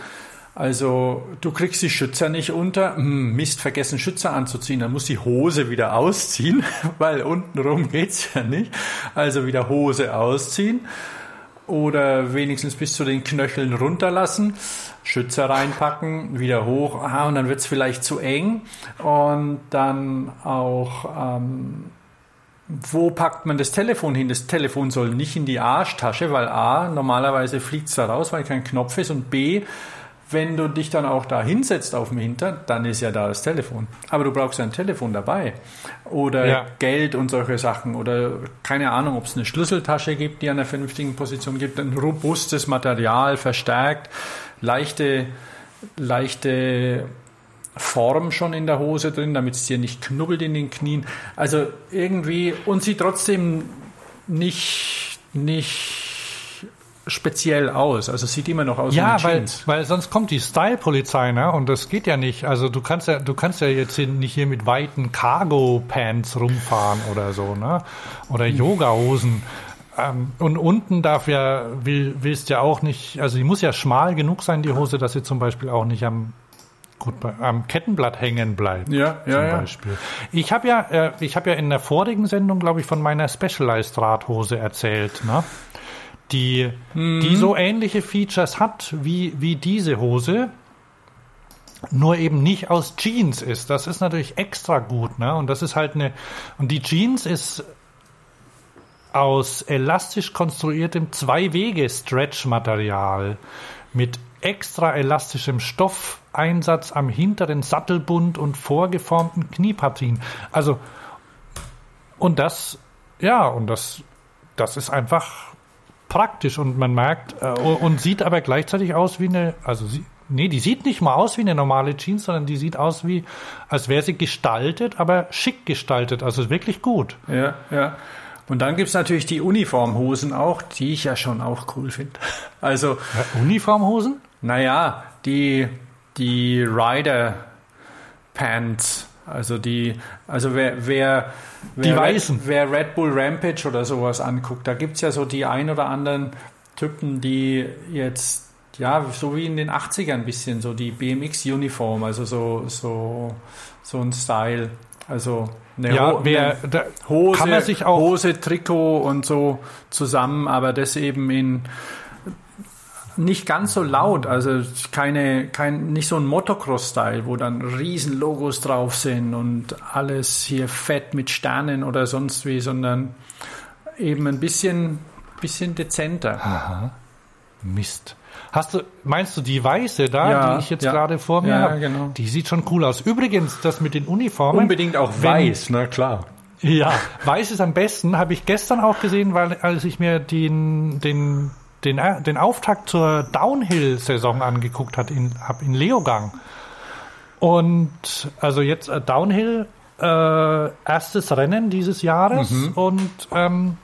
Also du kriegst die Schützer nicht unter. Hm, Mist, vergessen Schützer anzuziehen. Dann muss die Hose wieder ausziehen, <laughs> weil untenrum geht's ja nicht. Also wieder Hose ausziehen oder wenigstens bis zu den Knöcheln runterlassen, Schützer reinpacken, wieder hoch, ah, und dann wird's vielleicht zu eng und dann auch, ähm, wo packt man das Telefon hin? Das Telefon soll nicht in die Arschtasche, weil A, normalerweise fliegt's da raus, weil kein Knopf ist und B, wenn du dich dann auch da hinsetzt auf dem Hintern, dann ist ja da das Telefon. Aber du brauchst ein Telefon dabei. Oder Ja. Geld und solche Sachen. Oder keine Ahnung, ob es eine Schlüsseltasche gibt, die an einer vernünftigen Position gibt. Ein robustes Material, verstärkt, leichte, leichte Form schon in der Hose drin, damit es dir nicht knubbelt in den Knien. Also irgendwie, und sieht trotzdem nicht, nicht speziell aus. Also sieht immer noch aus wie Ja, eine weil, Jeans. weil sonst kommt die Style-Polizei, ne? Und das geht ja nicht. Also du kannst ja, du kannst ja jetzt hier nicht hier mit weiten Cargo-Pants rumfahren oder so, ne? Oder Yoga-Hosen. Ähm, und unten darf ja, will, willst ja auch nicht, also die muss ja schmal genug sein, die Hose, dass sie zum Beispiel auch nicht am gut am Kettenblatt hängen bleibt. Ja, ja, zum ja. Beispiel. Ich habe ja, äh, ich habe ja in der vorigen Sendung, glaube ich, von meiner Specialized Radhose erzählt, ne? Die, Mhm. die so ähnliche Features hat wie, wie diese Hose, nur eben nicht aus Jeans ist. Das ist natürlich extra gut, ne? Und das ist halt eine, und die Jeans ist aus elastisch konstruiertem Zwei-Wege-Stretch-Material mit extra elastischem Stoffeinsatz am hinteren Sattelbund und vorgeformten Kniepartien. Also, und das, ja, und das, das ist einfach praktisch und man merkt, äh, und sieht aber gleichzeitig aus wie eine, also sie, nee, die sieht nicht mal aus wie eine normale Jeans, sondern die sieht aus wie, als wäre sie gestaltet, aber schick gestaltet, also wirklich gut. Ja, ja. Und dann gibt's natürlich die Uniformhosen auch, die ich ja schon auch cool finde. <laughs> Also, Ja, Uniformhosen? naja, die, die Rider Pants, also die, also wer, wer, wer Die weißen. Red, wer Red Bull Rampage oder sowas anguckt, da gibt's ja so die ein oder anderen Typen, die jetzt, ja, so wie in den 80ern ein bisschen, so die BMX-Uniform, also so, so, so ein Style. Also eine Ja, Ho- wer, da Hose, Hose, Trikot und so zusammen, aber das eben in nicht ganz so laut, also keine, kein, nicht so ein Motocross-Style, wo dann riesen Logos drauf sind und alles hier fett mit Sternen oder sonst wie, sondern eben ein bisschen, bisschen dezenter. Aha. Mist. Hast du, meinst du die weiße da, Ja, die ich jetzt ja. gerade vor mir Ja, habe? genau. Die sieht schon cool aus. Übrigens, das mit den Uniformen. Unbedingt auch wenn- weiß, na klar. Ja, weiß ist am besten. Habe ich gestern auch gesehen, weil als ich mir den, den, den, äh, den Auftakt zur Downhill-Saison angeguckt hat, in, hab in Leogang. Und also jetzt äh, Downhill, äh, erstes Rennen dieses Jahres und ähm,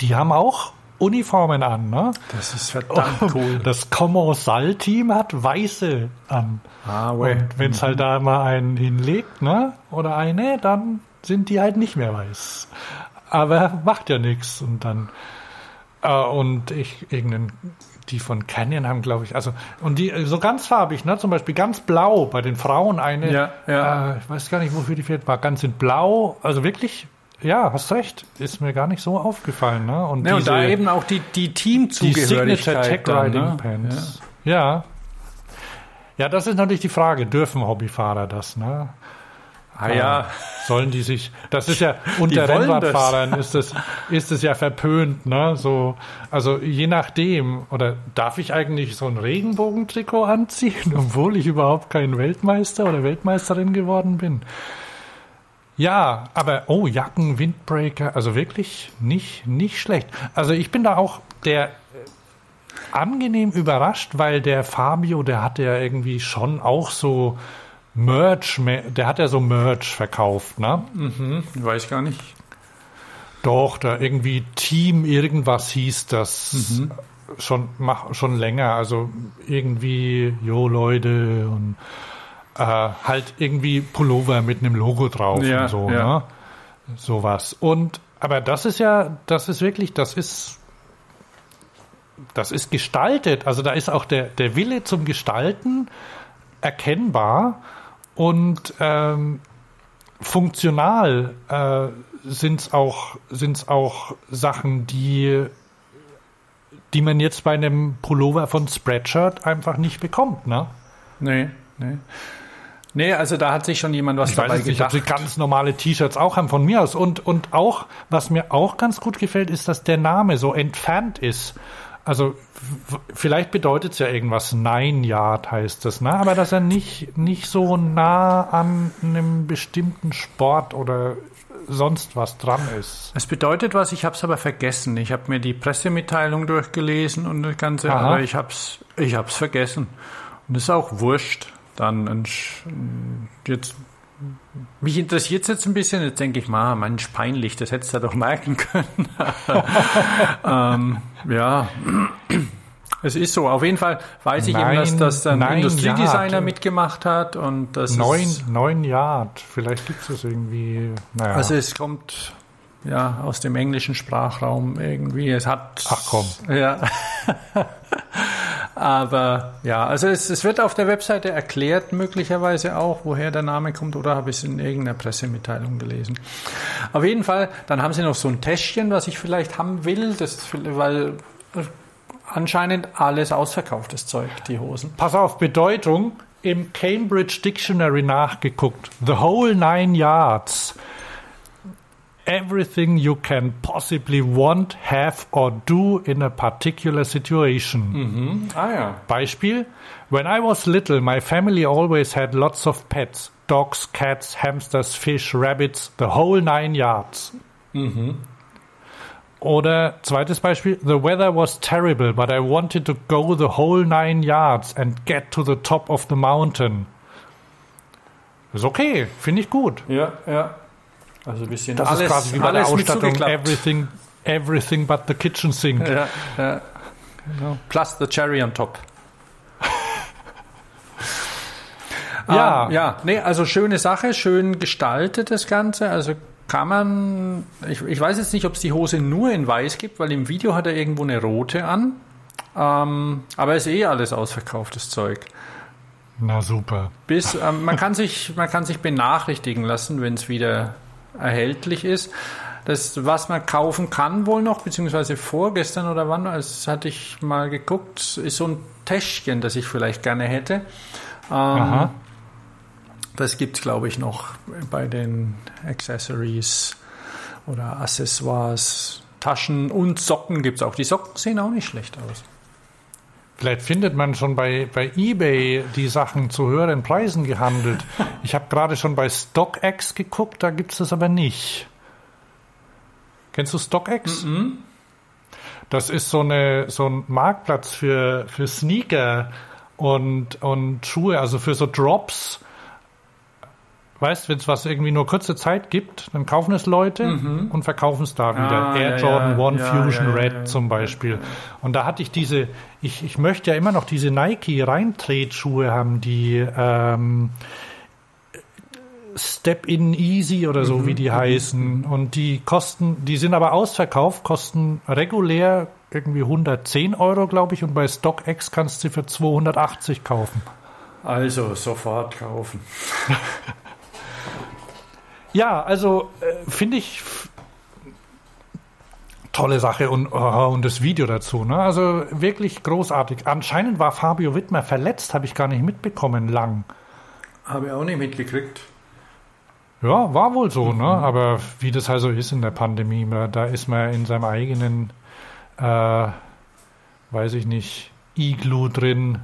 die haben auch Uniformen an, ne? Das ist verdammt cool. Das Commensal-Team hat weiße an. Ah, Und wenn es halt da mal einen hinlegt, ne? Oder eine, dann sind die halt nicht mehr weiß. Aber macht ja nichts. Und dann äh, und ich irgendeinen die von Canyon haben, glaube ich, also und die so ganz farbig, ne? Zum Beispiel ganz blau bei den Frauen eine. Ja, ja. Äh, ich weiß gar nicht, wofür die fehlt. War ganz in blau. Also wirklich, ja, hast recht. Ist mir gar nicht so aufgefallen, ne? Und, Ja, und da diese- eben auch die, die die Signature Teamzugehörigkeit. Tech dann, Riding ne? Pants. Ja. ja. das ist natürlich die Frage. Dürfen Hobbyfahrer das, ne? Ah ja, Sollen die sich, das ist ja, unter Rennradfahrern ist es, ist es ja verpönt, ne? So, also je nachdem, oder darf ich eigentlich so ein Regenbogentrikot anziehen, <laughs> obwohl ich überhaupt kein Weltmeister oder Weltmeisterin geworden bin? Ja, aber oh, Jacken, Windbreaker, also wirklich nicht, nicht schlecht. Also ich bin da auch der äh, angenehm überrascht, weil der Fabio, der hatte ja irgendwie schon auch so Merch, der hat ja so Merch verkauft, ne? ich weiß gar nicht. Doch, da irgendwie Team irgendwas hieß das schon, mach, schon länger. Also irgendwie, jo Leute und äh, halt irgendwie Pullover mit einem Logo drauf Ja, und so, ja. ne? Sowas. Und aber das ist ja, das ist wirklich, das ist das ist gestaltet. Also da ist auch der, der Wille zum Gestalten erkennbar und ähm, funktional äh, sind es auch, sind's auch Sachen, die, die man jetzt bei einem Pullover von Spreadshirt einfach nicht bekommt. Ne? Nee, nee. Nee, also da hat sich schon jemand was Ich weiß dabei jetzt nicht, ob gedacht. sie ganz normale T-Shirts auch haben von mir aus. Und, und auch, was mir auch ganz gut gefällt, ist, dass der Name so entfernt ist. Also vielleicht bedeutet es ja irgendwas, Nine Yard heißt das, ne? aber dass er nicht, nicht so nah an einem bestimmten Sport oder sonst was dran ist. Es bedeutet was, ich habe es aber vergessen. Ich habe mir die Pressemitteilung durchgelesen und das Ganze, Aha. aber ich habe es ich hab's vergessen. Und das ist auch wurscht. Dann jetzt mich interessiert es jetzt ein bisschen. Jetzt denke ich mal, Mensch, peinlich, das hättest du ja doch merken können. <laughs> ähm, ja, es ist so. Auf jeden Fall weiß ich eben, dass Nein, das ein nein, Industriedesigner ja. mitgemacht hat und das Neun, ist, neun Yard, vielleicht gibt es das irgendwie. Naja. Also es kommt ja aus dem englischen Sprachraum irgendwie. Es hat. Ach komm. Ja. <laughs> Aber ja, also es, es wird auf der Webseite erklärt, möglicherweise auch, woher der Name kommt, oder habe ich es in irgendeiner Pressemitteilung gelesen. Auf jeden Fall, dann haben sie noch so ein Täschchen, was ich vielleicht haben will, das, weil anscheinend alles ausverkauftes Zeug, die Hosen. Pass auf, Bedeutung im Cambridge Dictionary nachgeguckt. The whole nine yards. Everything you can possibly want, have or do in a particular situation. Ah ja. Beispiel: When I was little, my family always had lots of pets. Dogs, cats, hamsters, fish, rabbits, the whole nine yards. Oder zweites Beispiel: The weather was terrible, but I wanted to go the whole nine yards and get to the top of the mountain. Ist okay, finde ich gut. Ja, ja. Also ein bisschen Das alles, ist quasi wie bei der Ausstattung everything, everything but the kitchen sink. Ja, ja. Genau. Plus the cherry on top. <laughs> Ja. Ähm, ja, nee, also schöne Sache, schön gestaltet das Ganze. Also kann man, ich, ich weiß jetzt nicht, ob es die Hose nur in weiß gibt, weil im Video hat er irgendwo eine rote an. Ähm, aber ist eh alles ausverkauftes Zeug. Na super. Bis, ähm, man, <laughs> kann sich, man kann sich benachrichtigen lassen, wenn es wieder erhältlich ist. Das, was man kaufen kann wohl noch, beziehungsweise vorgestern oder wann, das hatte ich mal geguckt, ist so ein Täschchen, das ich vielleicht gerne hätte. Ähm, das gibt es, glaube ich, noch bei den Accessories oder Accessoires. Taschen und Socken gibt es auch. Die Socken sehen auch nicht schlecht aus. Vielleicht findet man schon bei, bei eBay die Sachen zu höheren Preisen gehandelt. Ich habe gerade schon bei StockX geguckt, da gibt es das aber nicht. Kennst du StockX? Mm -mm. Das ist so, eine, so ein Marktplatz für, für Sneaker und, und Schuhe, also für so Drops weißt, wenn es was irgendwie nur kurze Zeit gibt, dann kaufen es Leute mhm. und verkaufen es da wieder. Ah, Air ja, Jordan ja, One ja, Fusion Red zum Beispiel. Und da hatte ich diese, ich, ich möchte ja immer noch diese Nike Reintret-Schuhe haben, die ähm, Step in Easy oder so, mhm. wie die mhm. heißen. Und die kosten, die sind aber ausverkauft, kosten regulär irgendwie 110 Euro, glaube ich, und bei StockX kannst du sie für 280 kaufen. Also sofort kaufen. <laughs> Ja, also äh, finde ich tolle Sache und, oh, und das Video dazu. Ne? Also wirklich großartig. Anscheinend war Fabio Wittmer verletzt, habe ich gar nicht mitbekommen lang. Habe ich auch nicht mitgekriegt. Ja, war wohl so, ne? mhm. ne? Aber wie das also ist in der Pandemie, da ist man in seinem eigenen, äh, weiß ich nicht, Iglu drin,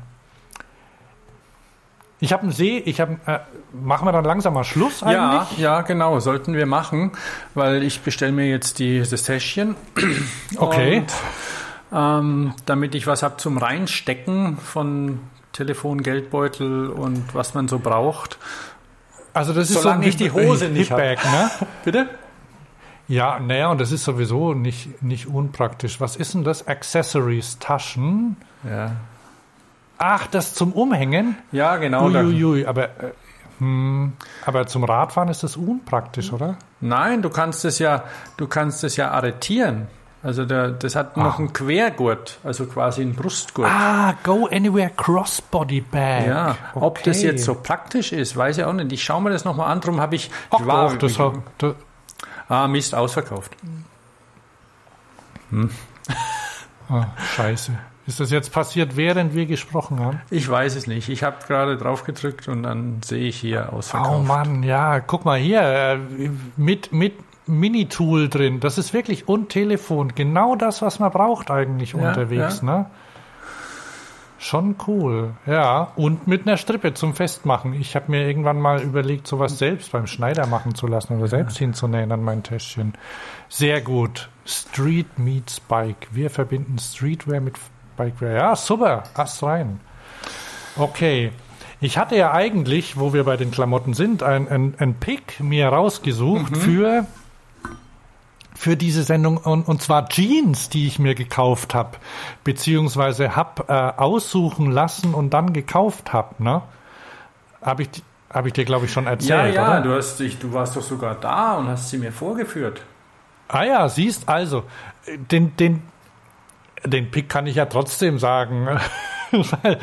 ich habe einen See, ich habe, äh, machen wir dann langsam mal Schluss eigentlich? Ja, ja, genau, sollten wir machen, weil ich bestelle mir jetzt die, das Täschchen. <clears throat> Okay. Und, ähm, damit ich was habe zum Reinstecken von Telefon, Geldbeutel und was man so braucht. Also das ist Solange so ich die Hose nicht habe. Ne? <laughs> Bitte? Ja, naja, und das ist sowieso nicht, nicht unpraktisch. Was ist denn das? Accessories, Taschen? Ja. Ach, das zum Umhängen? Ja, genau. Uiuiui, aber, äh, hm, aber zum Radfahren ist das unpraktisch, oder? Nein, du kannst es ja, du kannst es ja arretieren. Also der, das hat noch Ach. einen Quergurt, also quasi einen Brustgurt. Ah, Go Anywhere Crossbody Bag. Ja, okay. ob das jetzt so praktisch ist, weiß ich auch nicht. Ich schaue mir das nochmal an, darum habe ich... Ach, ich war, doch, das, ich, das, ah, Mist, ausverkauft. Hm. Ah, scheiße. Ist das jetzt passiert, während wir gesprochen haben? Ich weiß es nicht. Ich habe gerade drauf gedrückt und dann sehe ich hier ausverkauft. Oh Mann, ja, guck mal hier, äh, mit, mit Mini-Tool drin. Das ist wirklich und Telefon. Genau das, was man braucht eigentlich ja, unterwegs, ja. ne? Schon cool, ja. Und mit einer Strippe zum Festmachen. Ich habe mir irgendwann mal überlegt, sowas selbst beim Schneider machen zu lassen oder selbst hinzunähen an mein Täschchen. Sehr gut. Street meets Bike. Wir verbinden Streetwear mit Bikeware. Ja, super. Ast rein. Okay. Ich hatte ja eigentlich, wo wir bei den Klamotten sind, ein, ein, ein Pick mir rausgesucht mhm. für, für diese Sendung und, und zwar Jeans, die ich mir gekauft habe, beziehungsweise habe äh, aussuchen lassen und dann gekauft habe. Ne? Habe ich, hab ich dir, glaube ich, schon erzählt. Ja, ja, Du, hast, ich, du warst doch sogar da und hast sie mir vorgeführt. Ah ja, siehst also, den, den, den Pick kann ich ja trotzdem sagen. <laughs> Weil,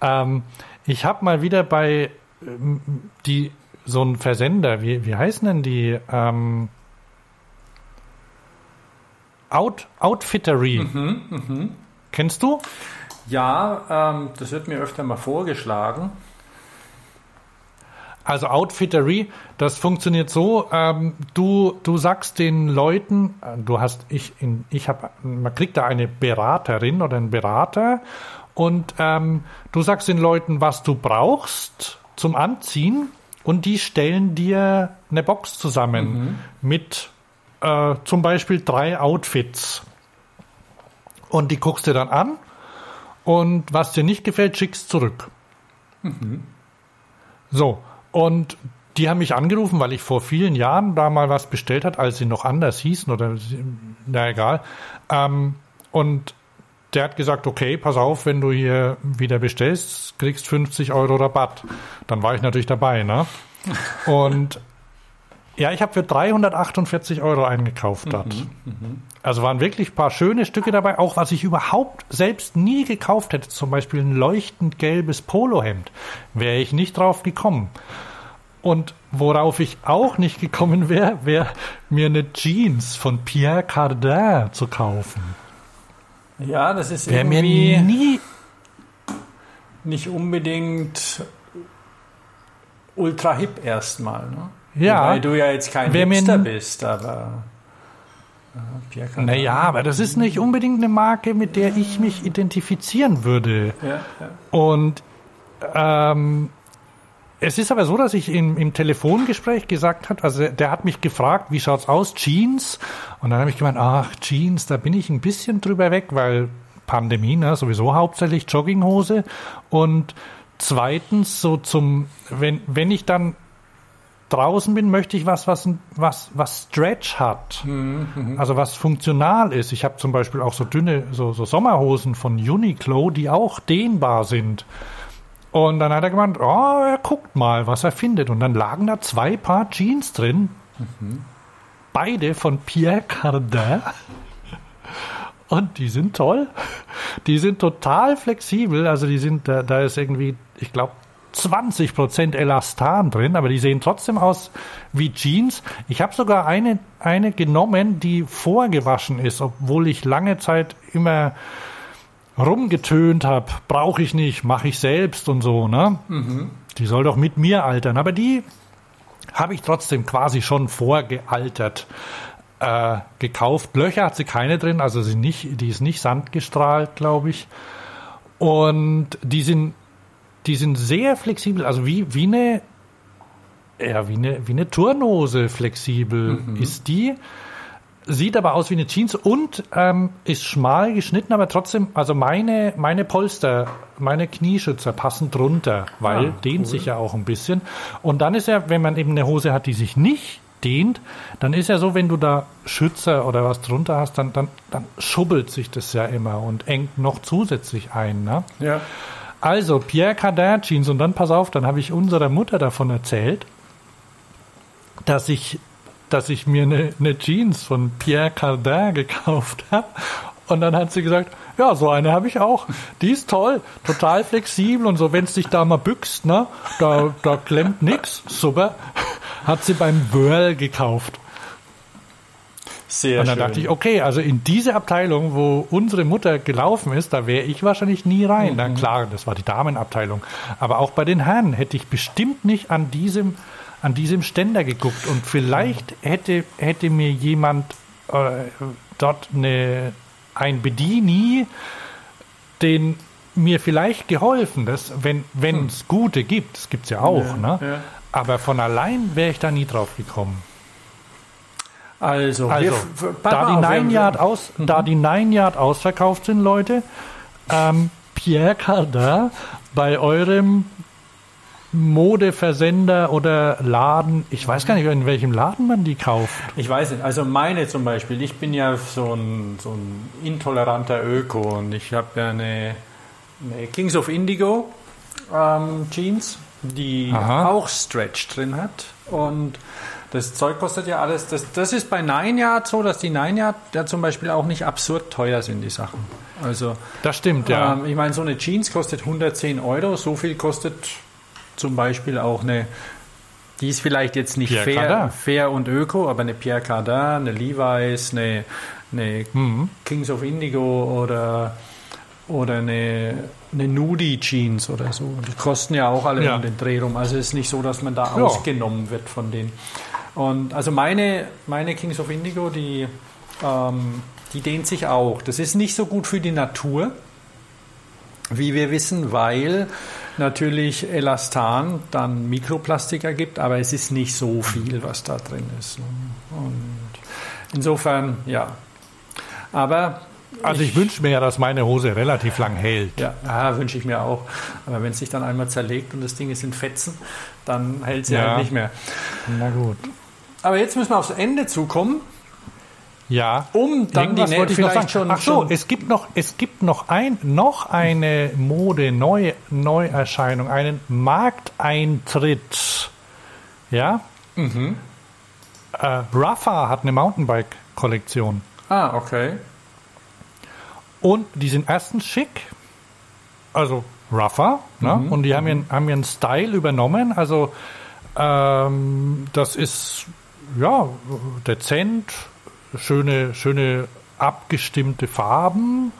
ähm, ich habe mal wieder bei ähm, die so ein Versender, wie, wie heißen denn die? Ähm, Out, Outfittery. Mhm, mh. Kennst du? Ja, ähm, das wird mir öfter mal vorgeschlagen. Also Outfittery, das funktioniert so, ähm, du, du sagst den Leuten, äh, du hast, ich, in, ich habe, man kriegt da eine Beraterin oder einen Berater und ähm, du sagst den Leuten, was du brauchst zum Anziehen und die stellen dir eine Box zusammen mhm. mit äh, zum Beispiel drei Outfits. Und die guckst du dann an und was dir nicht gefällt, schickst zurück. Mhm. So, und die haben mich angerufen, weil ich vor vielen Jahren da mal was bestellt hat, als sie noch anders hießen oder na egal. Ähm, und der hat gesagt, okay, pass auf, wenn du hier wieder bestellst, kriegst 50 Euro Rabatt. Dann war ich natürlich dabei, ne? Und ja, ich habe für 348 Euro eingekauft dort. Mhm, mhm, also waren wirklich ein paar schöne Stücke dabei, auch was ich überhaupt selbst nie gekauft hätte. Zum Beispiel ein leuchtend gelbes Polohemd. Wäre ich nicht drauf gekommen. Und worauf ich auch nicht gekommen wäre, wäre mir eine Jeans von Pierre Cardin zu kaufen. Ja, das ist mir irgendwie nie. nicht unbedingt ultra hip erstmal. Ne? Ja. Weil du ja jetzt kein Hipster bist, aber. Cardin. Naja, aber das ist nicht unbedingt eine Marke, mit der ich mich identifizieren würde. Ja, ja. Und ähm, es ist aber so, dass ich im, im Telefongespräch gesagt habe, also der hat mich gefragt, wie schaut's aus, Jeans? Und dann habe ich gemeint, ach, Jeans, da bin ich ein bisschen drüber weg, weil Pandemie, ne, sowieso hauptsächlich Jogginghose. Und zweitens, so zum, wenn, wenn ich dann draußen bin, möchte ich was, was, was, was Stretch hat. Also was funktional ist. Ich habe zum Beispiel auch so dünne, so, so Sommerhosen von Uniqlo, die auch dehnbar sind. Und dann hat er gemeint, oh, er guckt mal, was er findet. Und dann lagen da zwei Paar Jeans drin. Beide von Pierre Cardin. Und die sind toll. Die sind total flexibel. Also die sind, da, da ist irgendwie, ich glaube, 20% Elastan drin, aber die sehen trotzdem aus wie Jeans. Ich habe sogar eine, eine genommen, die vorgewaschen ist, obwohl ich lange Zeit immer rumgetönt habe, brauche ich nicht, mache ich selbst und so, ne? Die soll doch mit mir altern, aber die habe ich trotzdem quasi schon vorgealtert äh, gekauft. Löcher hat sie keine drin, also sie nicht, die ist nicht sandgestrahlt, glaube ich. Und die sind, die sind sehr flexibel, also wie, wie eine, ja, wie eine, wie eine Turnhose flexibel ist die. Sieht aber aus wie eine Jeans und ähm, ist schmal geschnitten, aber trotzdem, also meine, meine Polster, meine Knieschützer passen drunter, weil Ah, dehnt sich ja auch ein bisschen. Und dann ist ja, wenn man eben eine Hose hat, die sich nicht dehnt, dann ist ja so, wenn du da Schützer oder was drunter hast, dann, dann, dann schubbelt sich das ja immer und engt noch zusätzlich ein. Ne? ja. Also, Pierre Cardin Jeans. Und dann, pass auf, dann habe ich unserer Mutter davon erzählt, dass ich, dass ich mir eine, eine Jeans von Pierre Cardin gekauft habe. Und dann hat sie gesagt, ja, so eine habe ich auch. Die ist toll, total flexibel und so, wenn es dich da mal bückst, ne, da, da klemmt nix. Super. Hat sie beim Whirl gekauft. Sehr Und dann schön. dachte ich, okay, also in diese Abteilung, wo unsere Mutter gelaufen ist, da wäre ich wahrscheinlich nie rein. Na klar, das war die Damenabteilung. Aber auch bei den Herren hätte ich bestimmt nicht an diesem, an diesem Ständer geguckt. Und vielleicht hätte, hätte mir jemand äh, dort eine, ein Bedieni, den mir vielleicht geholfen, dass, wenn es gute gibt, das gibt es ja auch, ne? ja. aber von allein wäre ich da nie drauf gekommen. Also, Also, da die, Nine Yard aus, da die Nine Yard ausverkauft sind, Leute, ähm, Pierre Cardin bei eurem Modeversender oder Laden, ich weiß gar nicht, in welchem Laden man die kauft. Ich weiß nicht, also meine zum Beispiel, ich bin ja so ein, so ein intoleranter Öko und ich habe ja eine, eine Kings of Indigo ähm, Jeans, die Aha. auch Stretch drin hat und das Zeug kostet ja alles, das, das ist bei Nine Yard so, dass die Nine Yard ja zum Beispiel auch nicht absurd teuer sind, die Sachen. Also Das stimmt, ja. ähm, ich meine, so eine Jeans kostet 110 Euro, so viel kostet zum Beispiel auch eine, die ist vielleicht jetzt nicht Pierre fair, Cardin. fair und öko, aber eine Pierre Cardin, eine Levi's, eine, eine Mhm. Kings of Indigo oder, oder eine, eine Nudie Jeans oder so. Die kosten ja auch alle Ja. um den Dreh rum. Also es ist nicht so, dass man da Ja. ausgenommen wird von denen. Und also meine, meine Kings of Indigo, die, ähm, die dehnt sich auch. Das ist nicht so gut für die Natur, wie wir wissen, weil natürlich Elastan dann Mikroplastik ergibt, aber es ist nicht so viel, was da drin ist. Und insofern, ja. Aber Also ich wünsche mir ja, dass meine Hose relativ lang hält. ja, ja wünsche ich mir auch. Aber wenn es sich dann einmal zerlegt und das Ding ist in Fetzen, dann hält sie Ja. halt nicht mehr. Na gut. Aber jetzt müssen wir aufs Ende zukommen, Ja. um dann die Irgendwas wollte ich noch vielleicht sagen. schon. Ach so, es gibt noch, es gibt noch ein, noch eine Mode Neu, Neuerscheinung, einen Markteintritt. Ja. Mhm. Äh, Rafa hat eine Mountainbike-Kollektion ah, okay. und die sind erstens schick, also Rafa, ne? Mhm. und die haben ihren, haben ihren Style übernommen, also Ähm, das ist ja dezent, schöne, schöne abgestimmte Farben.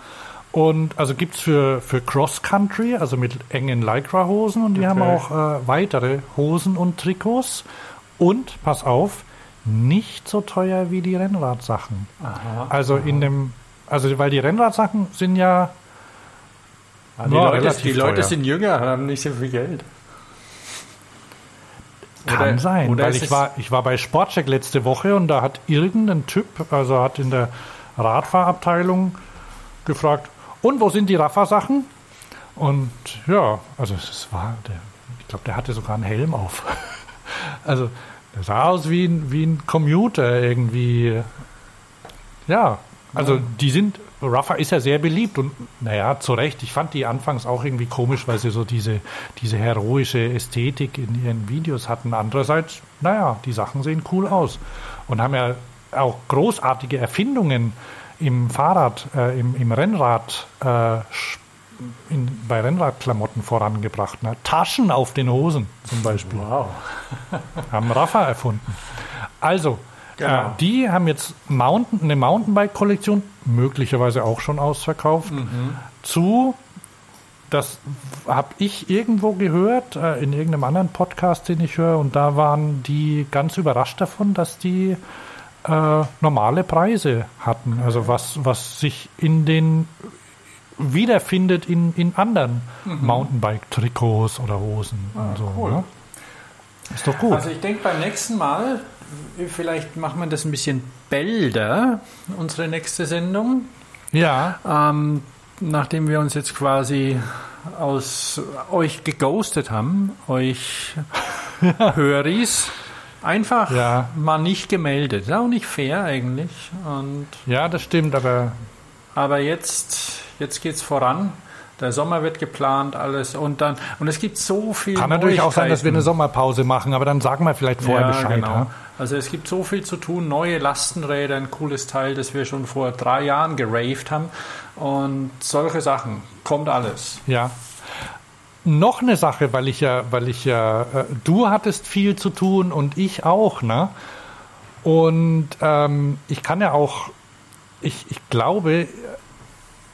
Und also gibt es für, für Cross Country, also mit engen Lycra-Hosen und die okay. haben auch äh, weitere Hosen und Trikots. Und pass auf, nicht so teuer wie die Rennradsachen. Aha, also aha. in dem, also weil die Rennradsachen sind ja. Ah, die, Leute, die Leute, sind jünger, haben nicht so viel Geld. Kann oder, sein, oder weil ich war, ich war bei Sportcheck letzte Woche und da hat irgendein Typ, also hat in der Radfahrabteilung gefragt, und wo sind die Rafa-Sachen? Und ja, also es war, der, ich glaube, der hatte sogar einen Helm auf. <laughs> also der sah aus wie ein, wie ein Commuter irgendwie. Ja, also die sind, Rafa ist ja sehr beliebt und naja, zu Recht. Ich fand die anfangs auch irgendwie komisch, weil sie so diese, diese heroische Ästhetik in ihren Videos hatten. Andererseits, naja, die Sachen sehen cool aus und haben ja auch großartige Erfindungen im Fahrrad, äh, im, im Rennrad, äh, in, bei Rennradklamotten vorangebracht. Ne? Taschen auf den Hosen zum Beispiel. Wow. haben Rafa erfunden. Also, genau. äh, die haben jetzt Mountain, eine Mountainbike-Kollektion, möglicherweise auch schon ausverkauft, mhm. zu das habe ich irgendwo gehört, äh, in irgendeinem anderen Podcast, den ich höre, und da waren die ganz überrascht davon, dass die äh, normale Preise hatten. Also was, was sich in den wiederfindet in, in anderen mhm. Mountainbike-Trikots oder Hosen ah, und so. Cool. Ne? Ist doch gut. Also ich denke beim nächsten Mal, vielleicht machen wir das ein bisschen bälder, unsere nächste Sendung. Ja. Ähm, nachdem wir uns jetzt quasi aus euch geghostet haben, euch <laughs> Höris. Einfach ja. mal nicht gemeldet. Ist auch nicht fair eigentlich. Und ja, das stimmt, aber. Aber jetzt, jetzt geht es voran. Der Sommer wird geplant, alles und dann und es gibt so viel. Kann natürlich auch sein, dass wir eine Sommerpause machen, aber dann sagen wir vielleicht vorher ja, Bescheid. Genau. Ja? Also es gibt so viel zu tun. Neue Lastenräder, ein cooles Teil, das wir schon vor drei Jahren geraved haben und solche Sachen kommt alles. Ja, noch eine Sache, weil ich ja, weil ich ja, äh, du hattest viel zu tun und ich auch, ne? Und ähm, ich kann ja auch, ich, ich glaube,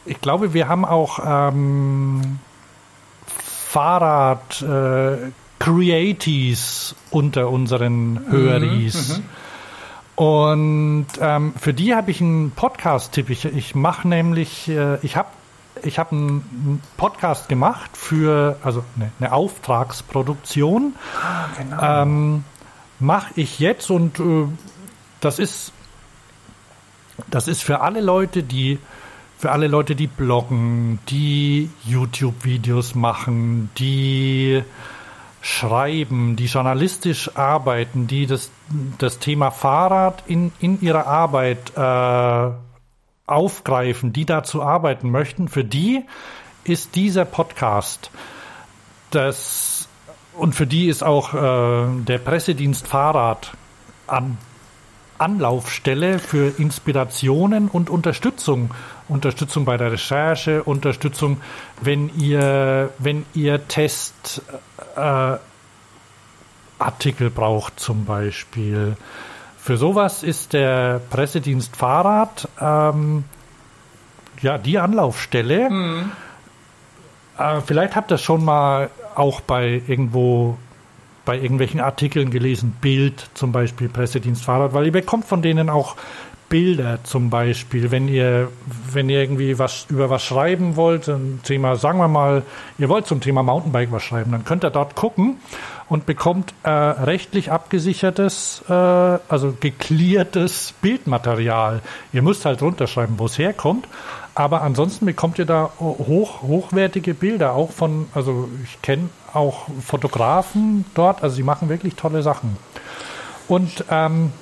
ich glaube, wir haben auch ähm, Fahrrad äh, Creaties unter unseren mhm, Höris. Mhm, und ähm, für die habe ich einen Podcast-Tipp. Ich, ich mache nämlich, äh, ich habe ich habe einen Podcast gemacht für, also eine, eine Auftragsproduktion. Ah, genau. Ähm, Mache ich jetzt und äh, das ist, das ist für alle Leute, die für alle Leute, die bloggen, die YouTube-Videos machen, die schreiben, die journalistisch arbeiten, die das, das Thema Fahrrad in, in ihrer Arbeit äh, aufgreifen, die dazu arbeiten möchten, für die ist dieser Podcast das und für die ist auch äh, der Pressedienst Fahrrad an Anlaufstelle für Inspirationen und Unterstützung. Unterstützung bei der Recherche, Unterstützung, wenn ihr, wenn ihr Testartikel äh, braucht zum Beispiel. Für sowas ist der Pressedienst Fahrrad ähm, ja die Anlaufstelle. Mhm. Äh, vielleicht habt ihr schon mal auch bei irgendwo bei irgendwelchen Artikeln gelesen, Bild zum Beispiel, Pressedienst Fahrrad, weil ihr bekommt von denen auch Bilder zum Beispiel, wenn ihr, wenn ihr irgendwie was über was schreiben wollt, ein Thema, sagen wir mal, ihr wollt zum Thema Mountainbike was schreiben, dann könnt ihr dort gucken und bekommt äh, rechtlich abgesichertes, äh, also geklärtes Bildmaterial. Ihr müsst halt runterschreiben, wo es herkommt. Aber ansonsten bekommt ihr da hoch, hochwertige Bilder, auch von, also ich kenne auch Fotografen dort, also sie machen wirklich tolle Sachen. Und ähm,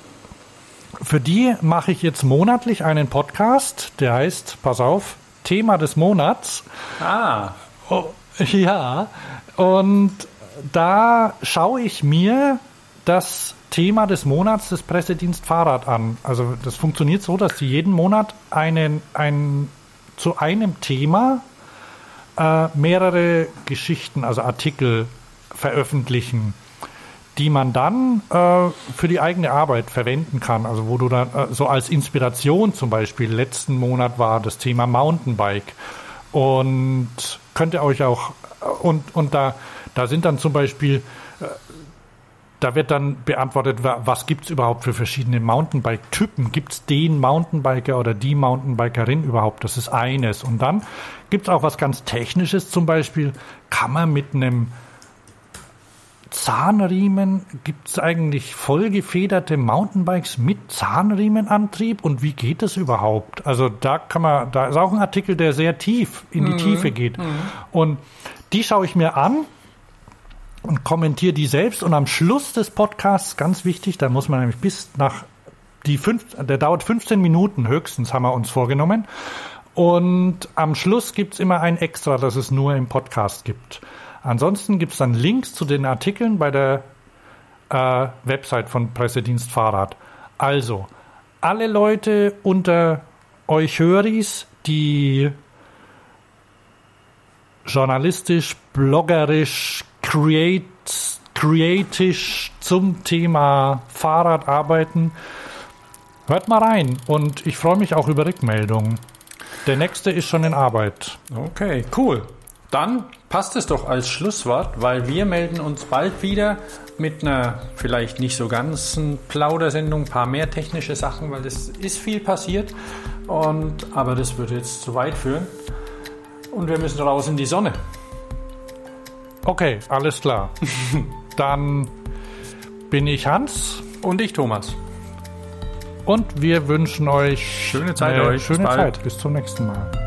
für die mache ich jetzt monatlich einen Podcast, der heißt, pass auf, Thema des Monats. Ah. Oh, ja, und da schaue ich mir das Thema des Monats des Pressedienst Fahrrad an. Also das funktioniert so, dass sie jeden Monat einen, ein, zu einem Thema äh, mehrere Geschichten, also Artikel veröffentlichen, die man dann äh, für die eigene Arbeit verwenden kann. Also wo du dann äh, so als Inspiration zum Beispiel letzten Monat war das Thema Mountainbike und könnt ihr euch auch und und da da sind dann zum Beispiel äh, da wird dann beantwortet, was gibt es überhaupt für verschiedene Mountainbike-Typen? Gibt es den Mountainbiker oder die Mountainbikerin überhaupt? Das ist eines. Und dann gibt es auch was ganz Technisches, zum Beispiel kann man mit einem Zahnriemen, gibt es eigentlich vollgefederte Mountainbikes mit Zahnriemenantrieb und wie geht das überhaupt? Also da kann man, da ist auch ein Artikel, der sehr tief in die mhm. Tiefe geht. Mhm. Und die schaue ich mir an und kommentiere die selbst. Und am Schluss des Podcasts, ganz wichtig, da muss man nämlich bis nach die fünf, der dauert 15 Minuten höchstens, haben wir uns vorgenommen. Und am Schluss gibt's immer ein Extra, das es nur im Podcast gibt. Ansonsten gibt's dann Links zu den Artikeln bei der äh, Website von Pressedienst Fahrrad. Also, alle Leute unter euch Höris, die journalistisch, bloggerisch, create, zum Thema Fahrrad arbeiten. Hört mal rein und ich freue mich auch über Rückmeldungen. Der nächste ist schon in Arbeit. Okay, cool. Dann passt es doch als Schlusswort, weil wir melden uns bald wieder mit einer vielleicht nicht so ganzen Plaudersendung, ein paar mehr technische Sachen, weil das ist viel passiert. Und, aber das würde jetzt zu weit führen. Und wir müssen raus in die Sonne. Okay, alles klar. <laughs> Dann bin ich Hans. Und ich Thomas. Und wir wünschen euch schöne Zeit euch. Schöne Zeit. Bis zum nächsten Mal.